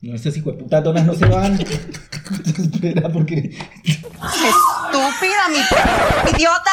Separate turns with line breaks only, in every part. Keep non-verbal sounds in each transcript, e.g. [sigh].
No, estas hijueputas donas no se van. [laughs] Espera, porque.
¡Estúpida, mi idiota!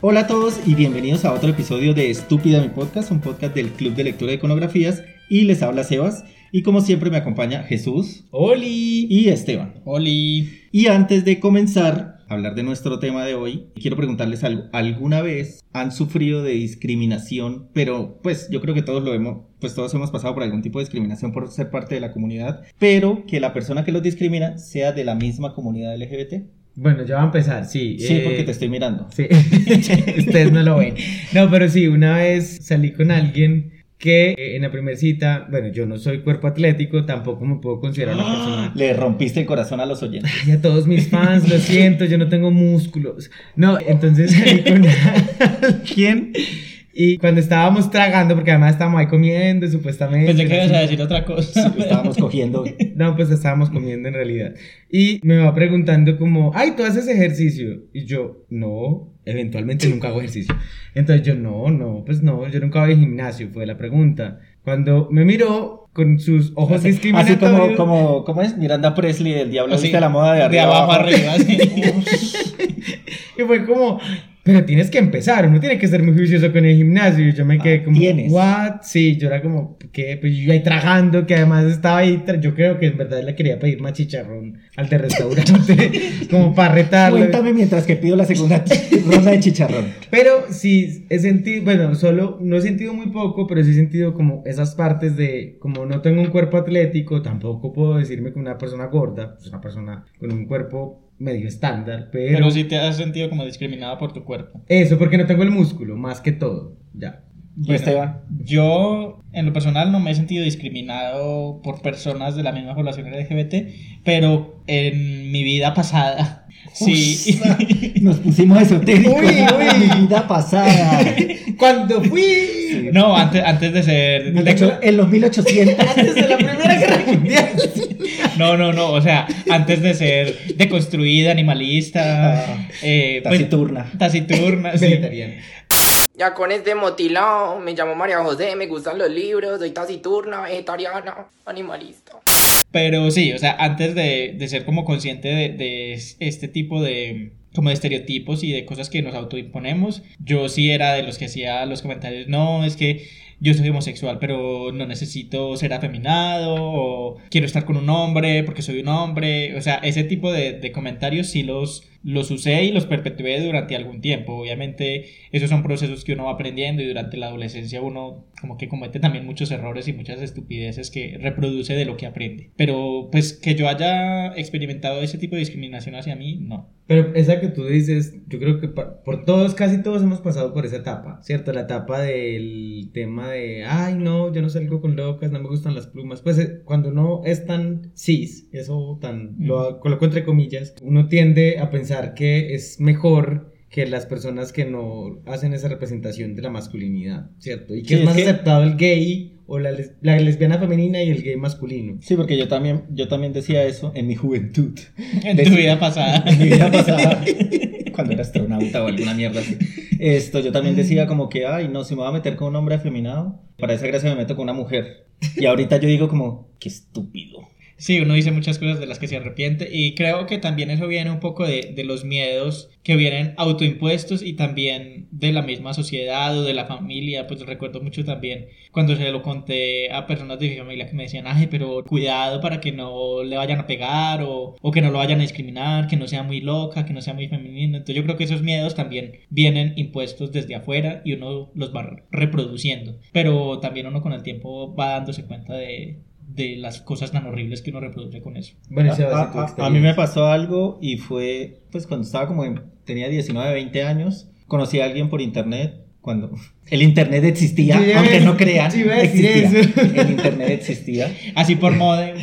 Hola a todos y bienvenidos a otro episodio de Estúpida mi podcast, un podcast del Club de Lectura de Iconografías. Y les habla Sebas. Y como siempre me acompaña Jesús
Oli.
y Esteban.
Oli.
Y antes de comenzar hablar de nuestro tema de hoy, quiero preguntarles algo. ¿Alguna vez han sufrido de discriminación? Pero pues yo creo que todos lo hemos, pues todos hemos pasado por algún tipo de discriminación por ser parte de la comunidad, pero que la persona que los discrimina sea de la misma comunidad LGBT.
Bueno, ya va a empezar, sí.
Sí,
eh,
porque te estoy mirando.
Sí, [laughs] ustedes no lo ven. No, pero sí, una vez salí con alguien que eh, en la primera cita, bueno, yo no soy cuerpo atlético, tampoco me puedo considerar una persona... [gasps]
Le rompiste el corazón a los oyentes.
Ay, a todos mis fans, lo siento, yo no tengo músculos. No, entonces con [laughs] alguien y cuando estábamos tragando, porque además estábamos ahí comiendo, supuestamente.
Pensé que ibas a decir otra cosa.
Estábamos cogiendo.
No, pues estábamos comiendo en realidad. Y me va preguntando como, ay, ¿tú haces ejercicio? Y yo, no, eventualmente nunca hago ejercicio. Entonces yo, no, no, pues no, yo nunca voy al gimnasio, fue la pregunta. Cuando me miró con sus ojos
Así, así
discriminatorios.
como, como, ¿cómo es? Miranda Presley del Diablo
Así,
viste la moda de
de
arriba
abajo
abajo.
arriba. sí. [laughs] [laughs]
Y fue como, pero tienes que empezar, uno tiene que ser muy juicioso con el gimnasio. Y yo me quedé
Ah,
como,
¿tienes?
¿what? Sí, yo era como, ¿qué? Pues yo ahí tragando, que además estaba ahí, yo creo que en verdad le quería pedir más chicharrón al de restaurante, [laughs] como para retarlo.
Cuéntame mientras que pido la segunda [laughs] ronda de chicharrón.
Pero sí he sentido, bueno, solo no he sentido muy poco, pero sí he sentido como esas partes de, como no tengo un cuerpo atlético, tampoco puedo decirme que una persona gorda, pues una persona con un cuerpo medio estándar, pero,
Pero sí te has sentido como discriminada por tu cuerpo.
eso porque no tengo el músculo, más que todo, ya.
¿Y Esteban?
Yo, en lo personal, no me he sentido discriminado por personas de la misma población LGBT, pero en mi vida pasada, sí. [laughs]
Nos pusimos esotéricos.
Uy, uy.
Mi vida pasada. [laughs]
Cuando fui
no, antes, antes de ser.
De
de-
hecho, en los 1800.
antes de la Primera Guerra Mundial.
no, no, no, o sea, antes de ser deconstruida, animalista,
Ah,
eh, pues,
Taciturna.
taciturna, sí.
Vegetariano.
Ya con este motilado, me llamo María José, me gustan los libros, soy taciturna, vegetariana, animalista.
Pero sí, o sea, antes de, de ser como consciente de, de este tipo de como de estereotipos y de cosas que nos autoimponemos, yo sí era de los que hacía los comentarios, no, es que yo soy homosexual, pero no necesito ser afeminado, o quiero estar con un hombre porque soy un hombre, o sea, ese tipo de, de comentarios sí los, los usé y los perpetué durante algún tiempo, obviamente esos son procesos que uno va aprendiendo y durante la adolescencia uno como que comete también muchos errores y muchas estupideces que reproduce de lo que aprende, pero pues que yo haya experimentado ese tipo de discriminación hacia mí, no.
Pero esa que tú dices, yo creo que por todos, casi todos hemos pasado por esa etapa, ¿cierto? La etapa del tema de, ay, no, yo no salgo con locas, no me gustan las plumas. Pues eh, cuando uno es tan cis, eso tan, lo coloco entre comillas, uno tiende a pensar que es mejor que las personas que no hacen esa representación de la masculinidad, ¿cierto? Y que
Sí,
es
es
más
que-
aceptado el gay o la, les- la lesbiana femenina y el gay masculino.
Sí, porque yo también, yo también decía eso en mi juventud. [laughs]
En tu vida pasada. [laughs]
En mi vida pasada. [laughs] Cuando era astronauta o alguna mierda así. Esto, yo también decía como que, ay, no, si me voy a meter con un hombre afeminado, para esa gracia me meto con una mujer. Y ahorita yo digo como, qué estúpido.
Sí, uno dice muchas cosas de las que se arrepiente y creo que también eso viene un poco de, de los miedos que vienen autoimpuestos y también de la misma sociedad o de la familia. Pues recuerdo mucho también cuando se lo conté a personas de mi familia que me decían, ay, pero cuidado para que no le vayan a pegar o, o que no lo vayan a discriminar, que no sea muy loca, que no sea muy femenino. Entonces yo creo que esos miedos también vienen impuestos desde afuera y uno los va reproduciendo. Pero también uno con el tiempo va dándose cuenta de de las cosas tan horribles que uno reproduce con eso.
Bueno, y
A,
Sebas, ¿y tu
a- a- a mí me pasó algo y fue, pues cuando estaba como en, tenía 19, 20 años, conocí a alguien por internet. Cuando [laughs] el internet existía, aunque no crean, existía. El internet existía.
Así por modem.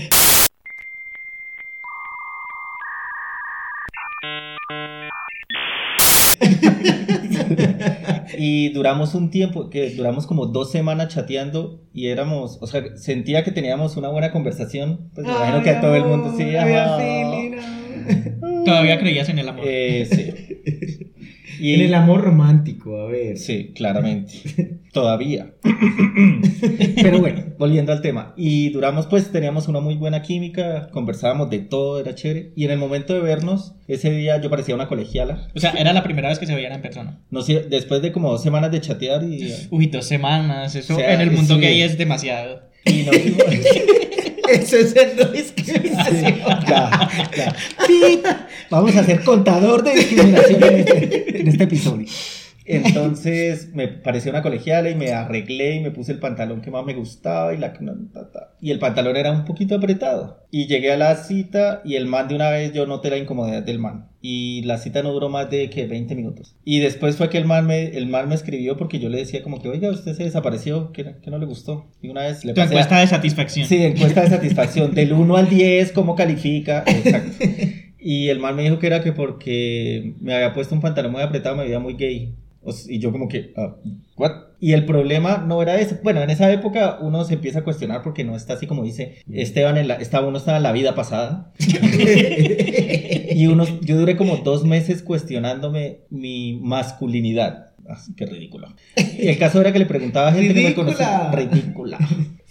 Y duramos un tiempo, que duramos como dos semanas chateando y éramos, o sea, sentía que teníamos una buena conversación. Pues me imagino que a todo el mundo sí. ajá.
Todavía creías en el amor.
Eh, sí. [laughs] Y,
En el amor romántico, a ver.
Sí, claramente. [laughs] Todavía. [laughs] Pero bueno, volviendo al tema. Y duramos, pues teníamos una muy buena química, conversábamos de todo, era chévere. Y en el momento de vernos, ese día yo parecía una colegiala.
O sea, era la primera vez que se veían en persona.
No sé, después de como dos semanas de chatear y...
Uy, dos semanas, eso
O sea,
en el mundo
sí.
gay es demasiado.
y fuimos- [laughs]
Eso es el no discriminación.
ya, ya. Pi. Vamos a ser contador de discriminación en este, en este episodio. Entonces me pareció una colegiala y me arreglé y me puse el pantalón que más me gustaba y la y el pantalón era un poquito apretado. Y llegué a la cita y el man de una vez yo noté la incomodidad del man. Y la cita no duró más de que 20 minutos. Y después fue que el man me, el man me escribió porque yo le decía como que, oiga, usted se desapareció, que, que no le gustó. Y una vez le
Tu
pasé a-
encuesta de satisfacción.
Sí, encuesta de satisfacción. Del 1 al 10, ¿cómo califica? Exacto. [laughs] Y el man me dijo que era que porque me había puesto un pantalón muy apretado me veía muy gay. Y yo como que, ah, ¿what? Y el problema no era ese. Bueno, en esa época uno se empieza a cuestionar porque no está así como dice Esteban, en la, estaba, uno estaba en la vida pasada. [laughs] y uno, yo duré como dos meses cuestionándome mi masculinidad. Así que ridículo. Y el caso era que le preguntaba a gente que me conocía. Ridícula.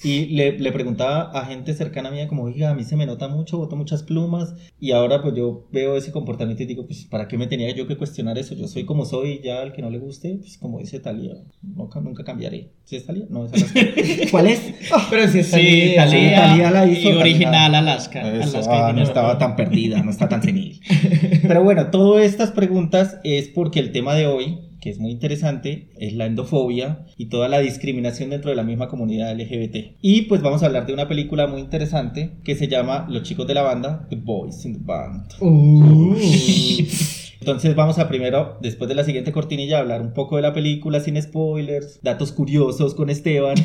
Y le, le preguntaba a gente cercana a mí como, oiga, a mí se me nota mucho, boto muchas plumas. Y ahora pues yo veo ese comportamiento y digo, pues ¿para qué me tenía yo que cuestionar eso? Yo soy como soy, ya al que no le guste, pues como dice Talía, nunca, nunca cambiaré. ¿Sí es Talía? No, es Alaska. [laughs] ¿Cuál es? Ah,
Pero si es
Sí,
Talía.
Talía,
Talía la hizo,
y original
Talía.
Alaska.
Eso,
Alaska
ah, no estaba tan perdida, no está tan senil. [laughs] Pero bueno, todas estas preguntas es porque el tema de hoy, que es muy interesante, es la endofobia y toda la discriminación dentro de la misma comunidad LGBT. Y pues vamos a hablar de una película muy interesante que se llama Los chicos de la banda, The Boys in the Band.
Uh. [laughs]
Entonces vamos a primero, después de la siguiente cortinilla, hablar un poco de la película sin spoilers, datos curiosos con Esteban. [laughs]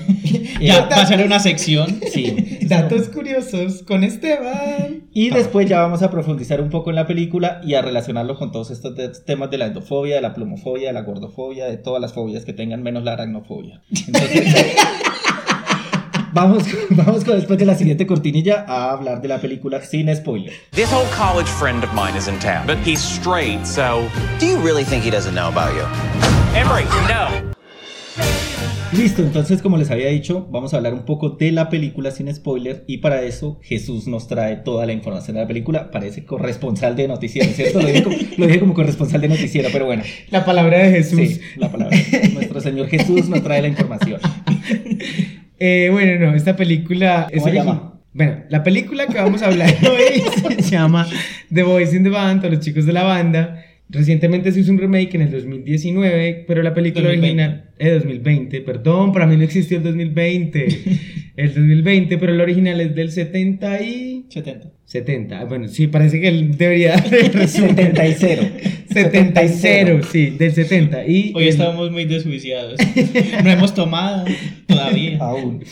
Ya
Eh,
va a ser una sección.
sí. [laughs]
Datos curiosos con Esteban.
Y después ya vamos a profundizar un poco en la película y a relacionarlo con todos estos te- temas de la endofobia, de la plumofobia, de la gordofobia, de todas las fobias que tengan menos la aracnofobia. Entonces, [laughs] vamos, [laughs] vamos con después de la siguiente cortinilla a hablar de la película sin spoiler.
This old college friend of mine is in town, but he's straight, so.
Do you really think he doesn't know about you?
Emery, no.
Listo, entonces como les había dicho, vamos a hablar un poco de la película sin spoiler y para eso Jesús nos trae toda la información de la película. Parece corresponsal de noticiero, ¿cierto? Lo dije como, lo dije como corresponsal de noticiero, pero bueno.
La palabra de Jesús.
Sí, la palabra. Nuestro Señor Jesús nos trae la información.
Eh, bueno, no, esta película es
¿Cómo se
origi-
llama?
Bueno, la película que vamos a hablar [laughs] hoy se llama The Boys in the Band o Los Chicos de la Banda. Recientemente se hizo un remake en el 2019, pero la película
2020.
original es 2020, perdón, para mí no existió el 2020. [laughs] el 2020, pero el original es del 70 y
70.
70. Ah, Bueno, sí, parece que él debería [laughs] dar el resumen.
70 y 0.
70 y 0, sí, del 70. Y
Hoy
el-
estábamos muy desjuiciados. No hemos tomado todavía. [laughs]
Aún.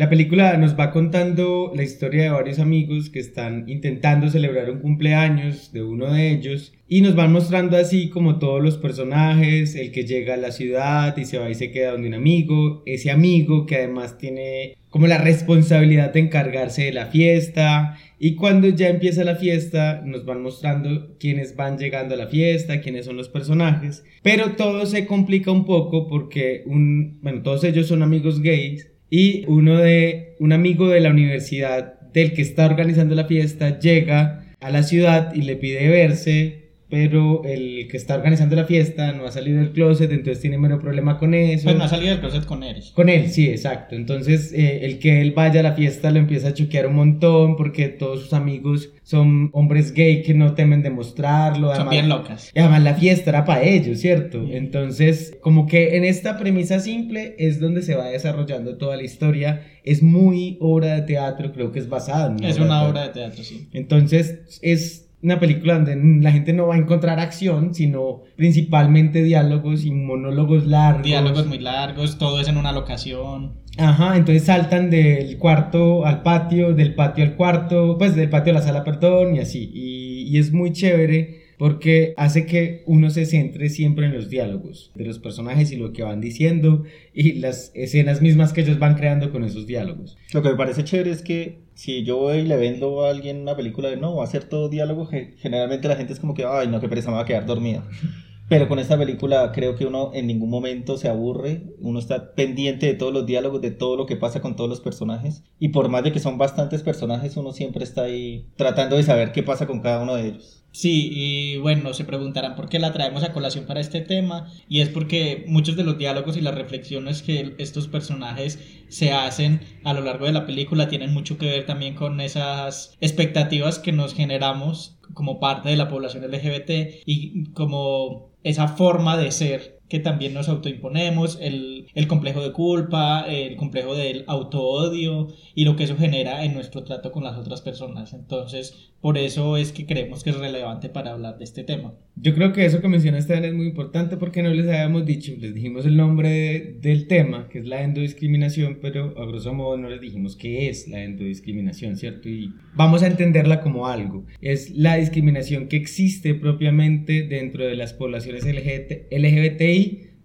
La película nos va contando la historia de varios amigos que están intentando celebrar un cumpleaños de uno de ellos y nos van mostrando así como todos los personajes, el que llega a la ciudad y se va y se queda donde un amigo, ese amigo que además tiene como la responsabilidad de encargarse de la fiesta y cuando ya empieza la fiesta nos van mostrando quiénes van llegando a la fiesta, quiénes son los personajes, pero todo se complica un poco porque un, bueno, todos ellos son amigos gays y uno de un amigo de la universidad del que está organizando la fiesta llega a la ciudad y le pide verse pero el que está organizando la fiesta no ha salido del closet entonces tiene mero problema con eso
Pues no ha salido del closet con él.
con él, sí, exacto. Entonces, eh, el que él vaya a la fiesta lo empieza a choquear un montón porque todos sus amigos son hombres gay que no temen demostrarlo.
Son
además-
bien locas.
y además la fiesta era para ellos, ¿cierto? Entonces, como que en esta premisa simple es donde se va desarrollando toda la historia. Es muy obra de teatro, creo que es basada en una
Es
obra
una
de
obra de teatro, sí.
Entonces, es una película donde la gente no va a encontrar acción, sino principalmente diálogos y monólogos largos.
Diálogos muy largos, todo es en una locación.
Ajá, entonces saltan del cuarto al patio, del patio al cuarto, pues del patio a la sala, perdón, y así. Y, y es muy chévere porque hace que uno se centre siempre en los diálogos de los personajes y lo que van diciendo y las escenas mismas que ellos van creando con esos diálogos.
Lo que me parece chévere es que si yo voy y le vendo a alguien una película de no, va a ser todo diálogo, ge- generalmente la gente es como que, ay, no, qué pereza, me va a quedar dormida. Pero con esta película creo que uno en ningún momento se aburre, uno está pendiente de todos los diálogos, de todo lo que pasa con todos los personajes. Y por más de que son bastantes personajes, uno siempre está ahí tratando de saber qué pasa con cada uno de ellos.
Sí, y bueno, se preguntarán por qué la traemos a colación para este tema, y es porque muchos de los diálogos y las reflexiones que estos personajes se hacen a lo largo de la película tienen mucho que ver también con esas expectativas que nos generamos como parte de la población LGBT y como esa forma de ser que también nos autoimponemos, el, el complejo de culpa, el complejo del autoodio y lo que eso genera en nuestro trato con las otras personas. Entonces, por eso es que creemos que es relevante para hablar de este tema.
Yo creo que eso que mencionaste es muy importante porque no les habíamos dicho, les dijimos el nombre de- del tema, que es la endodiscriminación, pero a grosso modo no les dijimos qué es la endodiscriminación, ¿cierto? Y vamos a entenderla como algo. Es la discriminación que existe propiamente dentro de las poblaciones LGBT, LGBTI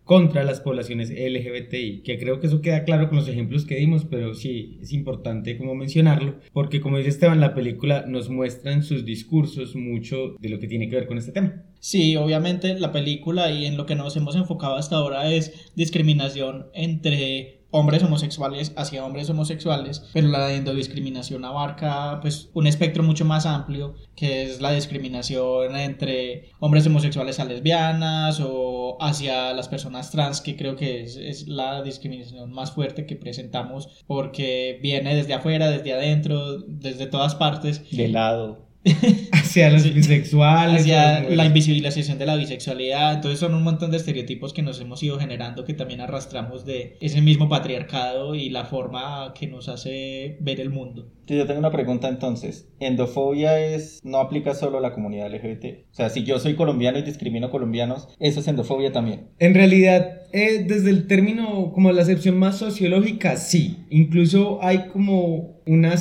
contra las poblaciones LGBTI, que creo que eso queda claro con los ejemplos que dimos, pero sí es importante como mencionarlo, porque como dice Esteban, la película nos muestra en sus discursos mucho de lo que tiene que ver con este tema.
Sí, obviamente la película y en lo que nos hemos enfocado hasta ahora es discriminación entre hombres homosexuales hacia hombres homosexuales, pero la endodiscriminación abarca pues un espectro mucho más amplio, que es la discriminación entre hombres homosexuales a lesbianas o hacia las personas trans, que creo que es, es la discriminación más fuerte que presentamos porque viene desde afuera, desde adentro, desde todas partes
De lado. [laughs]
hacia los bisexuales,
hacia la invisibilización de la bisexualidad. Entonces son un montón de estereotipos que nos hemos ido generando que también arrastramos de ese mismo patriarcado y la forma que nos hace ver el mundo.
Yo tengo una pregunta entonces. Endofobia es no aplica solo a la comunidad LGBT. O sea, si yo soy colombiano y discrimino colombianos, eso es endofobia también.
En realidad, eh, desde el término, como la acepción más sociológica, sí. Incluso hay como una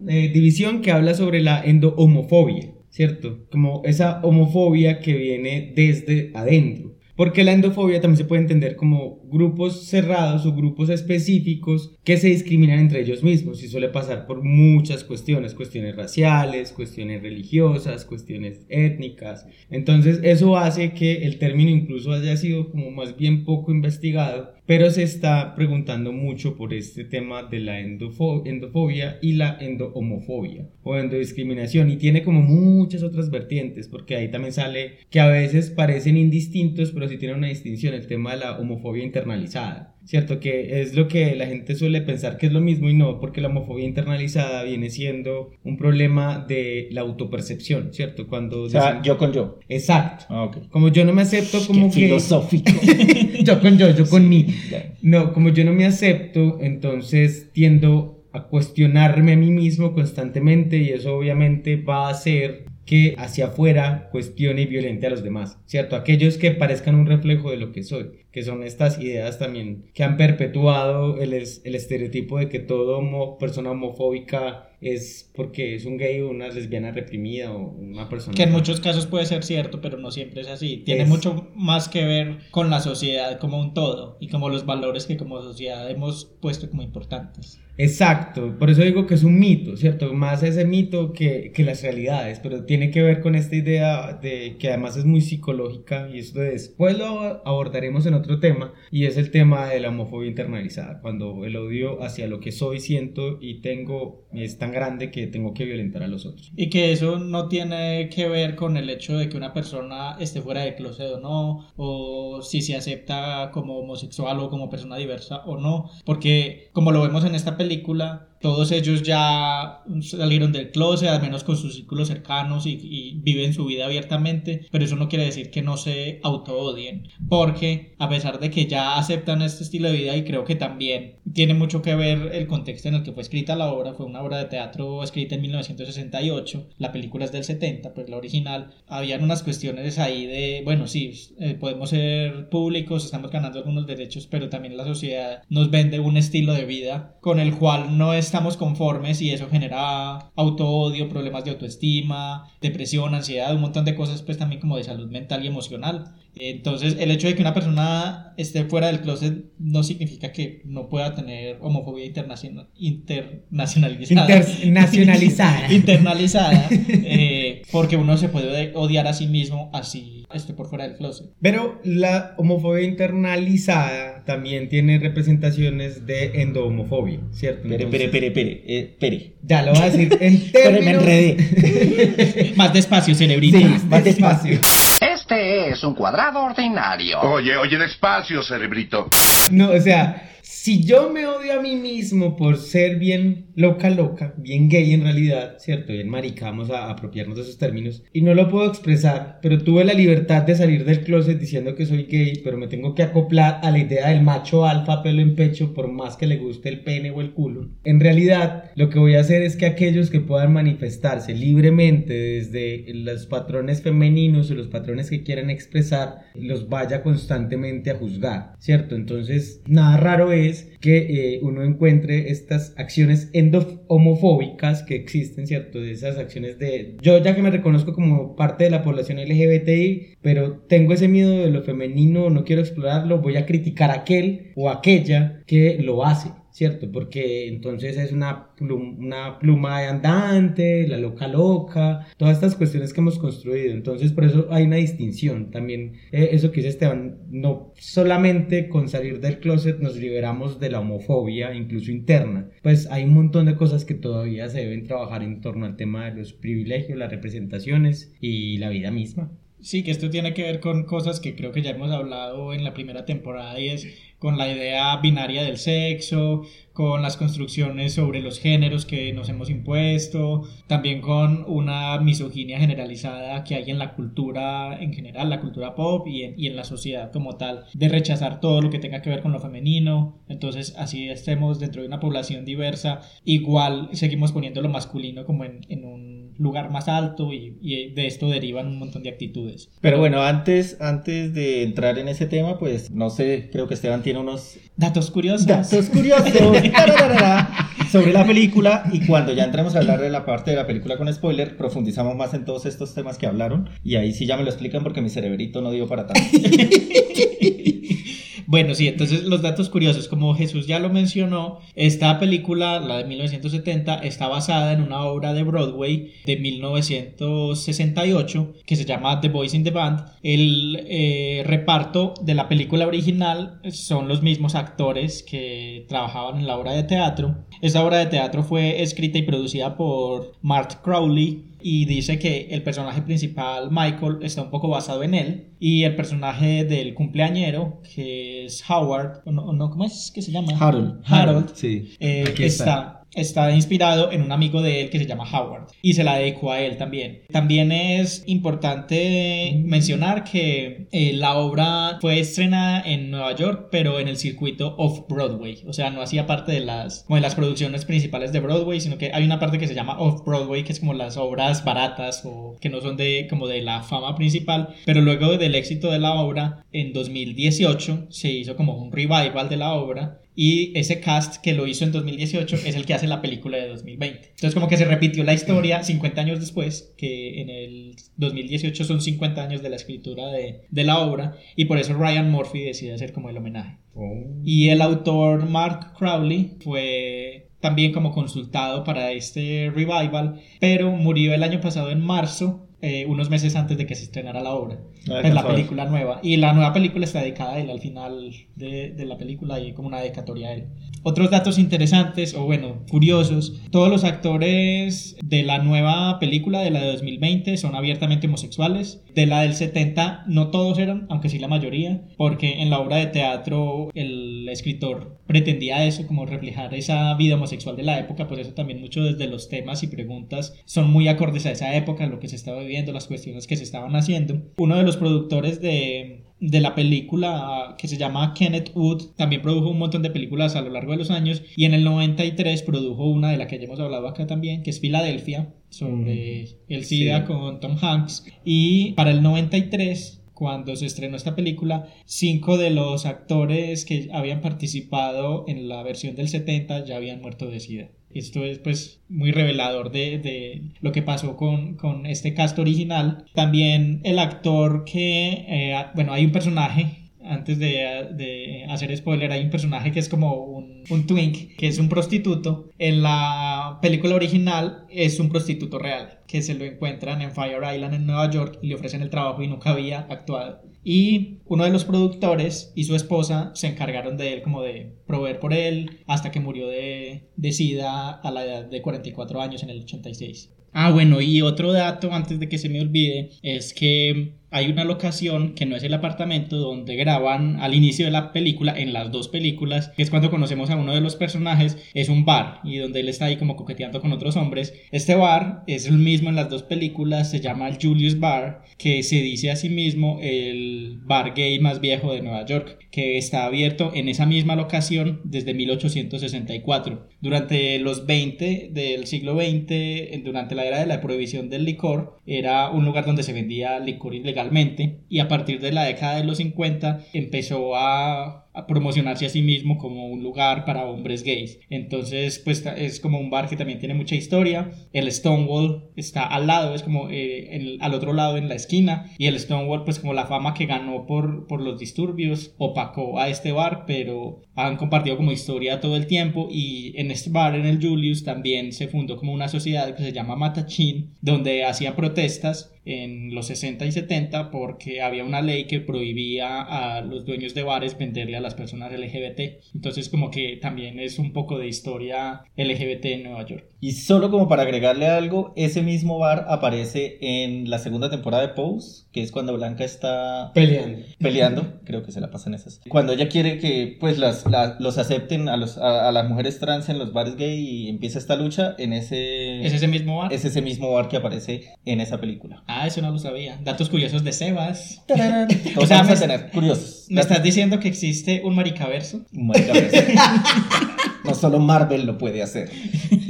subdivisión que habla sobre la endohomofobia, ¿cierto? Como esa homofobia que viene desde adentro. Porque la endofobia también se puede entender como grupos cerrados o grupos específicos que se discriminan entre ellos mismos y suele pasar por muchas cuestiones, cuestiones raciales, cuestiones religiosas, cuestiones étnicas. Entonces eso hace que el término incluso haya sido como más bien poco investigado, pero se está preguntando mucho por este tema de la endofo- endofobia y la endohomofobia o endodiscriminación y tiene como muchas otras vertientes porque ahí también sale que a veces parecen indistintos pero sí tienen una distinción el tema de la homofobia internalizada cierto que es lo que la gente suele pensar que es lo mismo y no porque la homofobia internalizada viene siendo un problema de la autopercepción cierto cuando
O sea,
dicen-
yo con yo.
exacto
Ah, ok.
como yo no me acepto como
Qué
que
filosófico. [laughs]
yo con yo, yo con mí.
Ya.
No, como yo no me acepto, entonces tiendo a cuestionarme a mí mismo constantemente y eso obviamente va a hacer que hacia afuera cuestione y violente a los demás, ¿cierto? Aquellos que parezcan un reflejo de lo que soy, que son estas ideas también que han perpetuado el, es- el estereotipo de que toda homo- persona homofóbica es porque es un gay o una lesbiana reprimida o una persona...
Que en muchos casos puede ser cierto, pero no siempre es así. Tiene
Es-
mucho más que ver con la sociedad como un todo y como los valores que como sociedad hemos puesto como importantes.
Exacto, por eso digo que es un mito, ¿cierto? Más ese mito que, que las realidades, pero tiene que ver con esta idea de que además es muy psicológica y esto después lo abordaremos en otro tema y es el tema de la homofobia internalizada, cuando el odio hacia lo que soy, siento y tengo es tan grande que tengo que violentar a los otros.
Y que eso no tiene que ver con el hecho de que una persona esté fuera de closet o no, o si se acepta como homosexual o como persona diversa o no, porque como lo vemos en esta película, todos ellos ya salieron del closet, al menos con sus círculos cercanos y, viven su vida abiertamente, pero eso no quiere decir que no se auto-odien, porque a pesar de que ya aceptan este estilo de vida y creo que también tiene mucho que ver el contexto en el que fue escrita la obra, fue una obra de teatro escrita en 1968, la película es del 70, pues la original, habían unas cuestiones ahí de, bueno, sí, eh, podemos ser públicos, estamos ganando algunos derechos, pero también la sociedad nos vende un estilo de vida con el cual no estamos conformes y eso genera autoodio, problemas de autoestima, depresión, ansiedad, un montón de cosas pues también como de salud mental y emocional. Entonces, el hecho de que una persona esté fuera del closet no significa que no pueda tener homofobia internacional, internacionalizada.
Internacionalizada. [laughs]
internalizada. Eh, porque uno se puede odiar a sí mismo así esté por fuera del closet.
Pero la homofobia internalizada también tiene representaciones de endohomofobia, ¿cierto?
Pere, pere, pere, pere, eh, pere.
Ya lo voy a decir en [laughs]
Pero me
términos...
enredé. [laughs]
Más despacio, cerebrito.
Sí, más despacio.
Este es un cuadrado ordinario.
Oye, oye, despacio, cerebrito.
No, o sea, si yo me odio a mí mismo por ser bien loca, loca, bien gay en realidad, ¿cierto? Bien marica, vamos a apropiarnos de esos términos, y no lo puedo expresar, pero tuve la libertad de salir del closet diciendo que soy gay, pero me tengo que acoplar a la idea del macho alfa, pelo en pecho, por más que le guste el pene o el culo. En realidad, lo que voy a hacer es que aquellos que puedan manifestarse libremente desde los patrones femeninos o los patrones que quieran expresar, los vaya constantemente a juzgar, ¿cierto? Entonces, nada raro es que eh, uno encuentre estas acciones endo-homofóbicas que existen, ¿cierto? Esas acciones de... Yo ya que me reconozco como parte de la población LGBTI, pero tengo ese miedo de lo femenino, no quiero explorarlo, voy a criticar a aquel o aquella que lo hace. ¿Cierto? Porque entonces es una, plum- una pluma de andante, la loca loca, todas estas cuestiones que hemos construido. Entonces, por eso hay una distinción. También, eh, eso que dice Esteban, no solamente con salir del closet nos liberamos de la homofobia, incluso interna. Pues hay un montón de cosas que todavía se deben trabajar en torno al tema de los privilegios, las representaciones y la vida misma.
Sí, que esto tiene que ver con cosas que creo que ya hemos hablado en la primera temporada y es con la idea binaria del sexo, con las construcciones sobre los géneros que nos hemos impuesto, también con una misoginia generalizada que hay en la cultura en general, la cultura pop y en, la sociedad como tal, de rechazar todo lo que tenga que ver con lo femenino. Entonces, así estemos dentro de una población diversa, igual seguimos poniendo lo masculino como en un lugar más alto y, y de esto derivan un montón de actitudes.
Pero bueno, antes, antes de entrar en ese tema, pues no sé, creo que Esteban tiene unos
Datos curiosos.
datos curiosos [laughs] sobre la película y cuando ya entremos a hablar de la parte de la película con spoiler, profundizamos más en todos estos temas que hablaron y ahí sí ya me lo explican porque mi cerebrito no dio para tanto. [laughs]
Bueno, sí, entonces los datos curiosos, como Jesús ya lo mencionó, esta película, la de 1970, está basada en una obra de Broadway de 1968 que se llama The Boys in the Band. El eh, reparto de la película original son los mismos actores que trabajaban en la obra de teatro. Esta obra de teatro fue escrita y producida por Mark Crowley y dice que el personaje principal, Michael, está un poco basado en él. Y el personaje del cumpleañero, que es Howard, no, no, ¿cómo es que se llama?
Harold.
Harold.
Sí.
eh,
está.
está. Está inspirado en un amigo de él que se llama Howard y se la dedicó a él también. También es importante mencionar que eh, la obra fue estrenada en Nueva York, pero en el circuito Off-Broadway. O sea, no hacía parte de las, como de las producciones principales de Broadway, sino que hay una parte que se llama Off-Broadway, que es como las obras baratas o que no son de, como de la fama principal. Pero luego del éxito de la obra, en 2018 se hizo como un revival de la obra y ese cast que lo hizo en 2018 es el que hace la película de 2020. Entonces como que se repitió la historia 50 años después, que en el 2018 son 50 años de la escritura de, de la obra, y por eso Ryan Murphy decide hacer como el homenaje. Y el autor Mark Crowley fue también como consultado para este revival, pero murió el año pasado en marzo, eh, unos meses antes de que se estrenara la obra.
Ah,
Pues la
casual.
película nueva. Y la nueva película está dedicada a él al final de, de la película y hay como una dedicatoria a él. Otros datos interesantes, o bueno, curiosos, todos los actores de la nueva película, de la de 2020, son abiertamente homosexuales. De la del 70, no todos eran, aunque sí la mayoría, porque en la obra de teatro el escritor pretendía eso, como reflejar esa vida homosexual de la época, por eso también muchos desde los temas y preguntas son muy acordes a esa época, lo que se estaba viviendo, las cuestiones que se estaban haciendo. Uno de los productores de, de la película que se llama Kenneth Wood también produjo un montón de películas a lo largo de los años y en el 93 produjo una de la que ya hemos hablado acá también, que es Filadelfia, sobre el SIDA
Sí.
con Tom Hanks. Y para el 93 cuando se estrenó esta película, cinco de los actores que habían participado en la versión del 70 ya habían muerto de SIDA. Esto es pues muy revelador de, de lo que pasó con, con este cast original. También el actor que, eh, bueno, hay un personaje antes de, de hacer spoiler, hay un personaje que es como un, un twink, que es un prostituto. En la película original es un prostituto real, que se lo encuentran en Fire Island en Nueva York y le ofrecen el trabajo y nunca había actuado. Y uno de los productores y su esposa se encargaron de él como de proveer por él hasta que murió de, de sida a la edad de 44 años en el 86. Ah, bueno, y otro dato antes de que se me olvide es que hay una locación que no es el apartamento donde graban al inicio de la película, en las dos películas, que es cuando conocemos a uno de los personajes, es un bar y donde él está ahí como coqueteando con otros hombres. Este bar es el mismo en las dos películas, se llama el Julius Bar, que se dice a sí mismo el bar gay más viejo de Nueva York, que está abierto en esa misma locación desde 1864. Durante los 20 del siglo XX, durante la era de la prohibición del licor, era un lugar donde se vendía licor ilegal y a partir de la década de los 50 empezó a, promocionarse a sí mismo como un lugar para hombres gays. Entonces, pues es como un bar que también tiene mucha historia. El Stonewall está al lado, es como eh, al otro lado en la esquina. Y el Stonewall, pues como la fama que ganó por, por los disturbios, opacó a este bar, pero han compartido como historia todo el tiempo. Y en este bar, en el Julius, también se fundó como una sociedad que se llama Matachin, donde hacía protestas en los 60 y 70 porque había una ley que prohibía a los dueños de bares venderle a las personas LGBT. Entonces como que también es un poco de historia LGBT en Nueva York.
Y solo como para agregarle algo, ese mismo bar aparece en la segunda temporada de Pose, que es cuando Blanca está
peleando.
Peleando, creo que se la pasan esas. Cuando ella quiere que pues las, los acepten a, los, a, las mujeres trans en los bares gay y empieza esta lucha en ese...
¿Es ese mismo bar?
Es ese mismo bar que aparece en esa película.
Ah, eso no lo sabía. Datos curiosos de Sebas. [laughs]
o sea, vamos a tener curiosos.
¿Me estás diciendo que existe un maricaverso?
Un maricaverso. [laughs] solo Marvel lo puede hacer.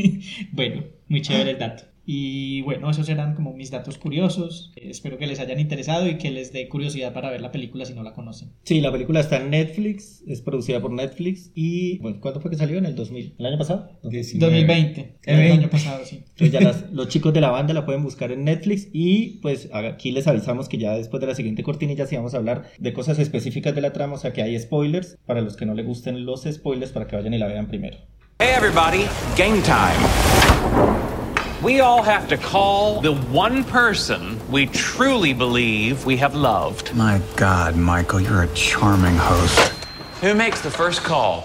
[laughs]
bueno, muy chévere el dato. Y bueno, esos eran como mis datos curiosos. espero que les hayan interesado y que les dé curiosidad para ver la película si no la conocen.
Sí, la película está en Netflix, es producida por Netflix y bueno, ¿cuándo fue que salió? ¿En el 2000? ¿El año pasado?
2020. El, año pasado, sí.
Entonces ya los chicos de la banda la pueden buscar en Netflix y pues aquí les avisamos que ya después de la siguiente cortinilla sí vamos a hablar de cosas específicas de la trama, o sea que hay spoilers para los que no les gusten los spoilers para que vayan y la vean primero.
Hey everybody, game time. We all have to call the one person we truly believe we have loved.
My God, Michael, you're a charming host.
Who makes the first call?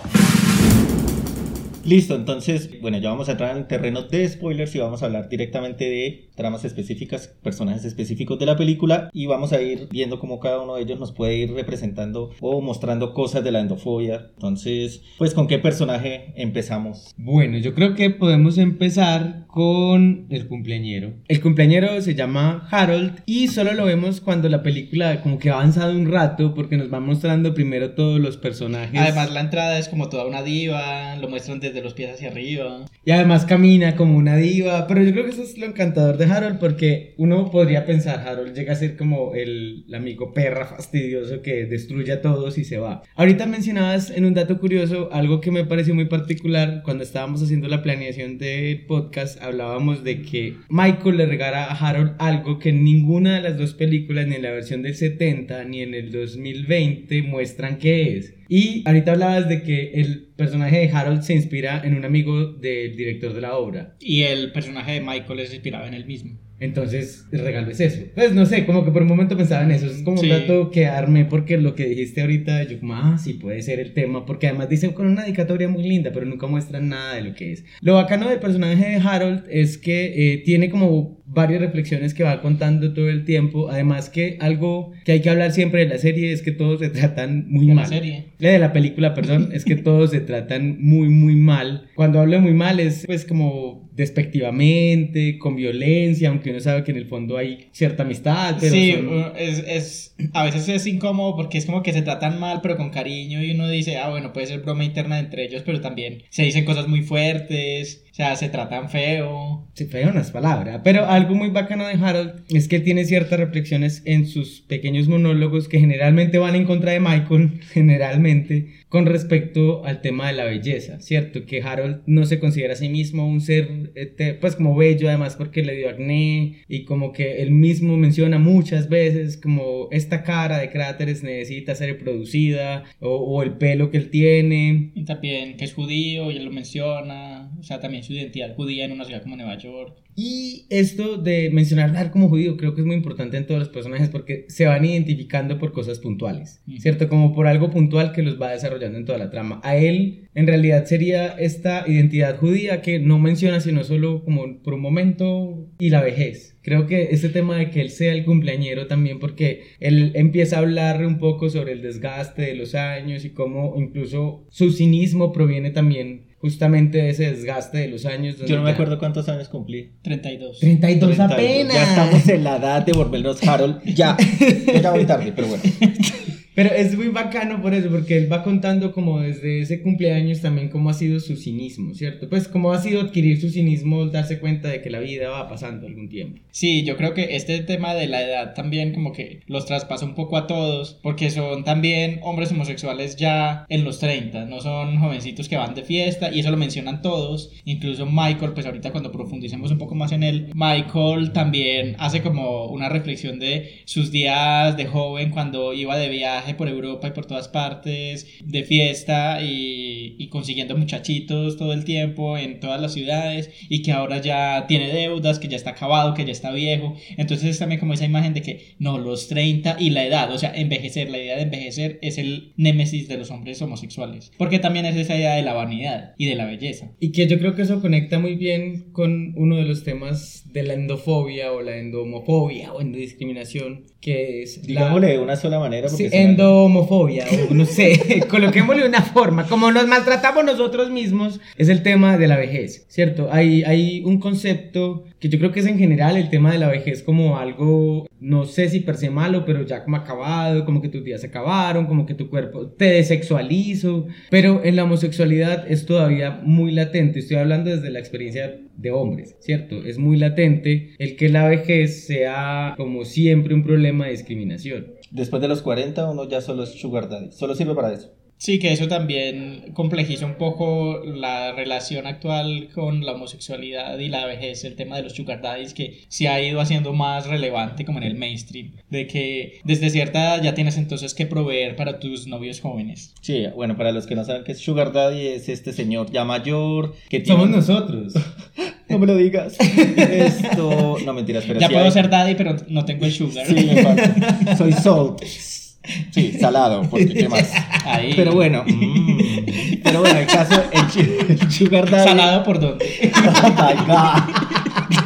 Listo, entonces, bueno, ya vamos a entrar en terreno de spoilers y vamos a hablar directamente de tramas específicas, personajes específicos de la película y vamos a ir viendo cómo cada uno de ellos nos puede ir representando o mostrando cosas de la endofobia. Entonces, pues, ¿con qué personaje empezamos?
Bueno, yo creo que podemos empezar con el cumpleañero. El cumpleañero se llama Harold y solo lo vemos cuando la película como que ha avanzado un rato porque nos va mostrando primero todos los personajes.
Además, la entrada es como toda una diva, lo muestran desde de los pies hacia arriba.
Y además camina como una diva. Pero yo creo que eso es lo encantador de Harold porque uno podría pensar, Harold llega a ser como el, amigo perra fastidioso que destruye a todos y se va. Ahorita mencionabas en un dato curioso algo que me pareció muy particular cuando estábamos haciendo la planeación del podcast. Hablábamos de que Michael le regala a Harold algo que en ninguna de las dos películas, ni en la versión del 70 ni en el 2020, muestran qué es. Y ahorita hablabas de que el personaje de Harold se inspira en un amigo del director de la obra.
Y el personaje de Michael es inspirado en él mismo.
Entonces, el regalo es eso. Pues no sé, como que por un momento pensaba en eso. Es como un dato que armé porque lo que dijiste ahorita, yo como, ah, sí puede ser el tema. Porque además dicen con una dedicatoria muy linda, pero nunca muestran nada de lo que es. Lo bacano del personaje de Harold es que eh, tiene como varias reflexiones que va contando todo el tiempo. Además que algo que hay que hablar siempre de la serie es que todos se tratan muy mal.
La serie.
La de la película, perdón, [laughs] es que todos se tratan muy, muy mal. Cuando hablo de muy mal es pues como despectivamente, con violencia, aunque uno sabe que en el fondo hay cierta amistad. Pero
sí, es, es, a veces es incómodo porque es como que se tratan mal, pero con cariño, y uno dice, ah, bueno, puede ser broma interna entre ellos, pero también se dicen cosas muy fuertes, O sea, se tratan feo.
Sí, feo no es palabra. Pero algo muy bacano de Harold es que tiene ciertas reflexiones en sus pequeños monólogos que generalmente van en contra de Michael, [laughs] generalmente, con respecto al tema de la belleza, ¿cierto? Que Harold no se considera a sí mismo un ser, pues como bello, además porque le dio acné y como que él mismo menciona muchas veces como esta cara de cráteres necesita ser reproducida o, o el pelo que él tiene.
Y también que es judío, y él lo menciona. O sea, también su identidad judía en una ciudad como Nueva York.
Y esto de mencionar como judío creo que es muy importante en todos los personajes porque se van identificando por cosas puntuales, ¿cierto? Como por algo puntual que los va desarrollando en toda la trama. A él, en realidad, sería esta identidad judía que no menciona sino solo como por un momento y la vejez. Creo que este tema de que él sea el cumpleañero también porque él empieza a hablar un poco sobre el desgaste de los años y cómo incluso su cinismo proviene también justamente de ese desgaste de los años.
Yo no me acuerdo cuántos años cumplí.
32.
32, apenas.
Ya estamos en la edad de volvernos Harold. Ya. Yo ya voy tarde, pero bueno. [laughs]
Pero es muy bacano por eso, porque él va contando como desde ese cumpleaños también cómo ha sido su cinismo, ¿cierto? Pues cómo ha sido adquirir su cinismo, darse cuenta de que la vida va pasando algún tiempo.
Sí, yo creo que este tema de la edad también como que los traspasa un poco a todos, porque son también hombres homosexuales ya en los 30, no son jovencitos que van de fiesta, y eso lo mencionan todos, incluso Michael, pues ahorita cuando profundicemos un poco más en él, Michael también hace como una reflexión de sus días de joven cuando iba de viaje por Europa y por todas partes, de fiesta y, y, consiguiendo muchachitos todo el tiempo en todas las ciudades y que ahora ya tiene deudas, que ya está acabado, que ya está viejo. Entonces es también como esa imagen de que no, los 30 y la edad, o sea, envejecer, la idea de envejecer es el némesis de los hombres homosexuales, porque también es esa idea de la vanidad y de la belleza.
Y que yo creo que eso conecta muy bien con uno de los temas de la endofobia o la endomofobia o endodiscriminación, que es...
Digámosle de una sola manera.
Sí, endomofobia, o no sé, [laughs] coloquémosle una forma, como nos maltratamos nosotros mismos, es el tema de la vejez, ¿cierto? Hay, hay un concepto que yo creo que es en general el tema de la vejez como algo, no sé si per se malo, pero ya como acabado, como que tus días se acabaron, como que tu cuerpo te desexualizo, pero en la homosexualidad es todavía muy latente, estoy hablando desde la experiencia de hombres, ¿cierto? Es muy latente el que la vejez sea como siempre un problema de discriminación.
Después de los 40 uno ya solo es sugar daddy, solo sirve para eso.
Sí, que eso también complejiza un poco la relación actual con la homosexualidad y la vejez, el tema de los sugar daddies que se ha ido haciendo más relevante como en el mainstream, de que desde cierta edad ya tienes entonces que proveer para tus novios jóvenes.
Sí, bueno, para los que no saben qué es sugar daddy es este señor ya mayor que
tiene... Somos nosotros. [laughs]
no me lo digas. Esto, no mentiras, pero
ya
sí
puedo
hay-
ser daddy, pero no tengo el sugar.
Sí, me falta. [laughs] Soy salt. Sí, salado, porque qué más.
Ahí.
Pero bueno, mm, pero bueno, el caso, el, el sugar daddy.
Salado por dónde. [laughs]
Oh my God.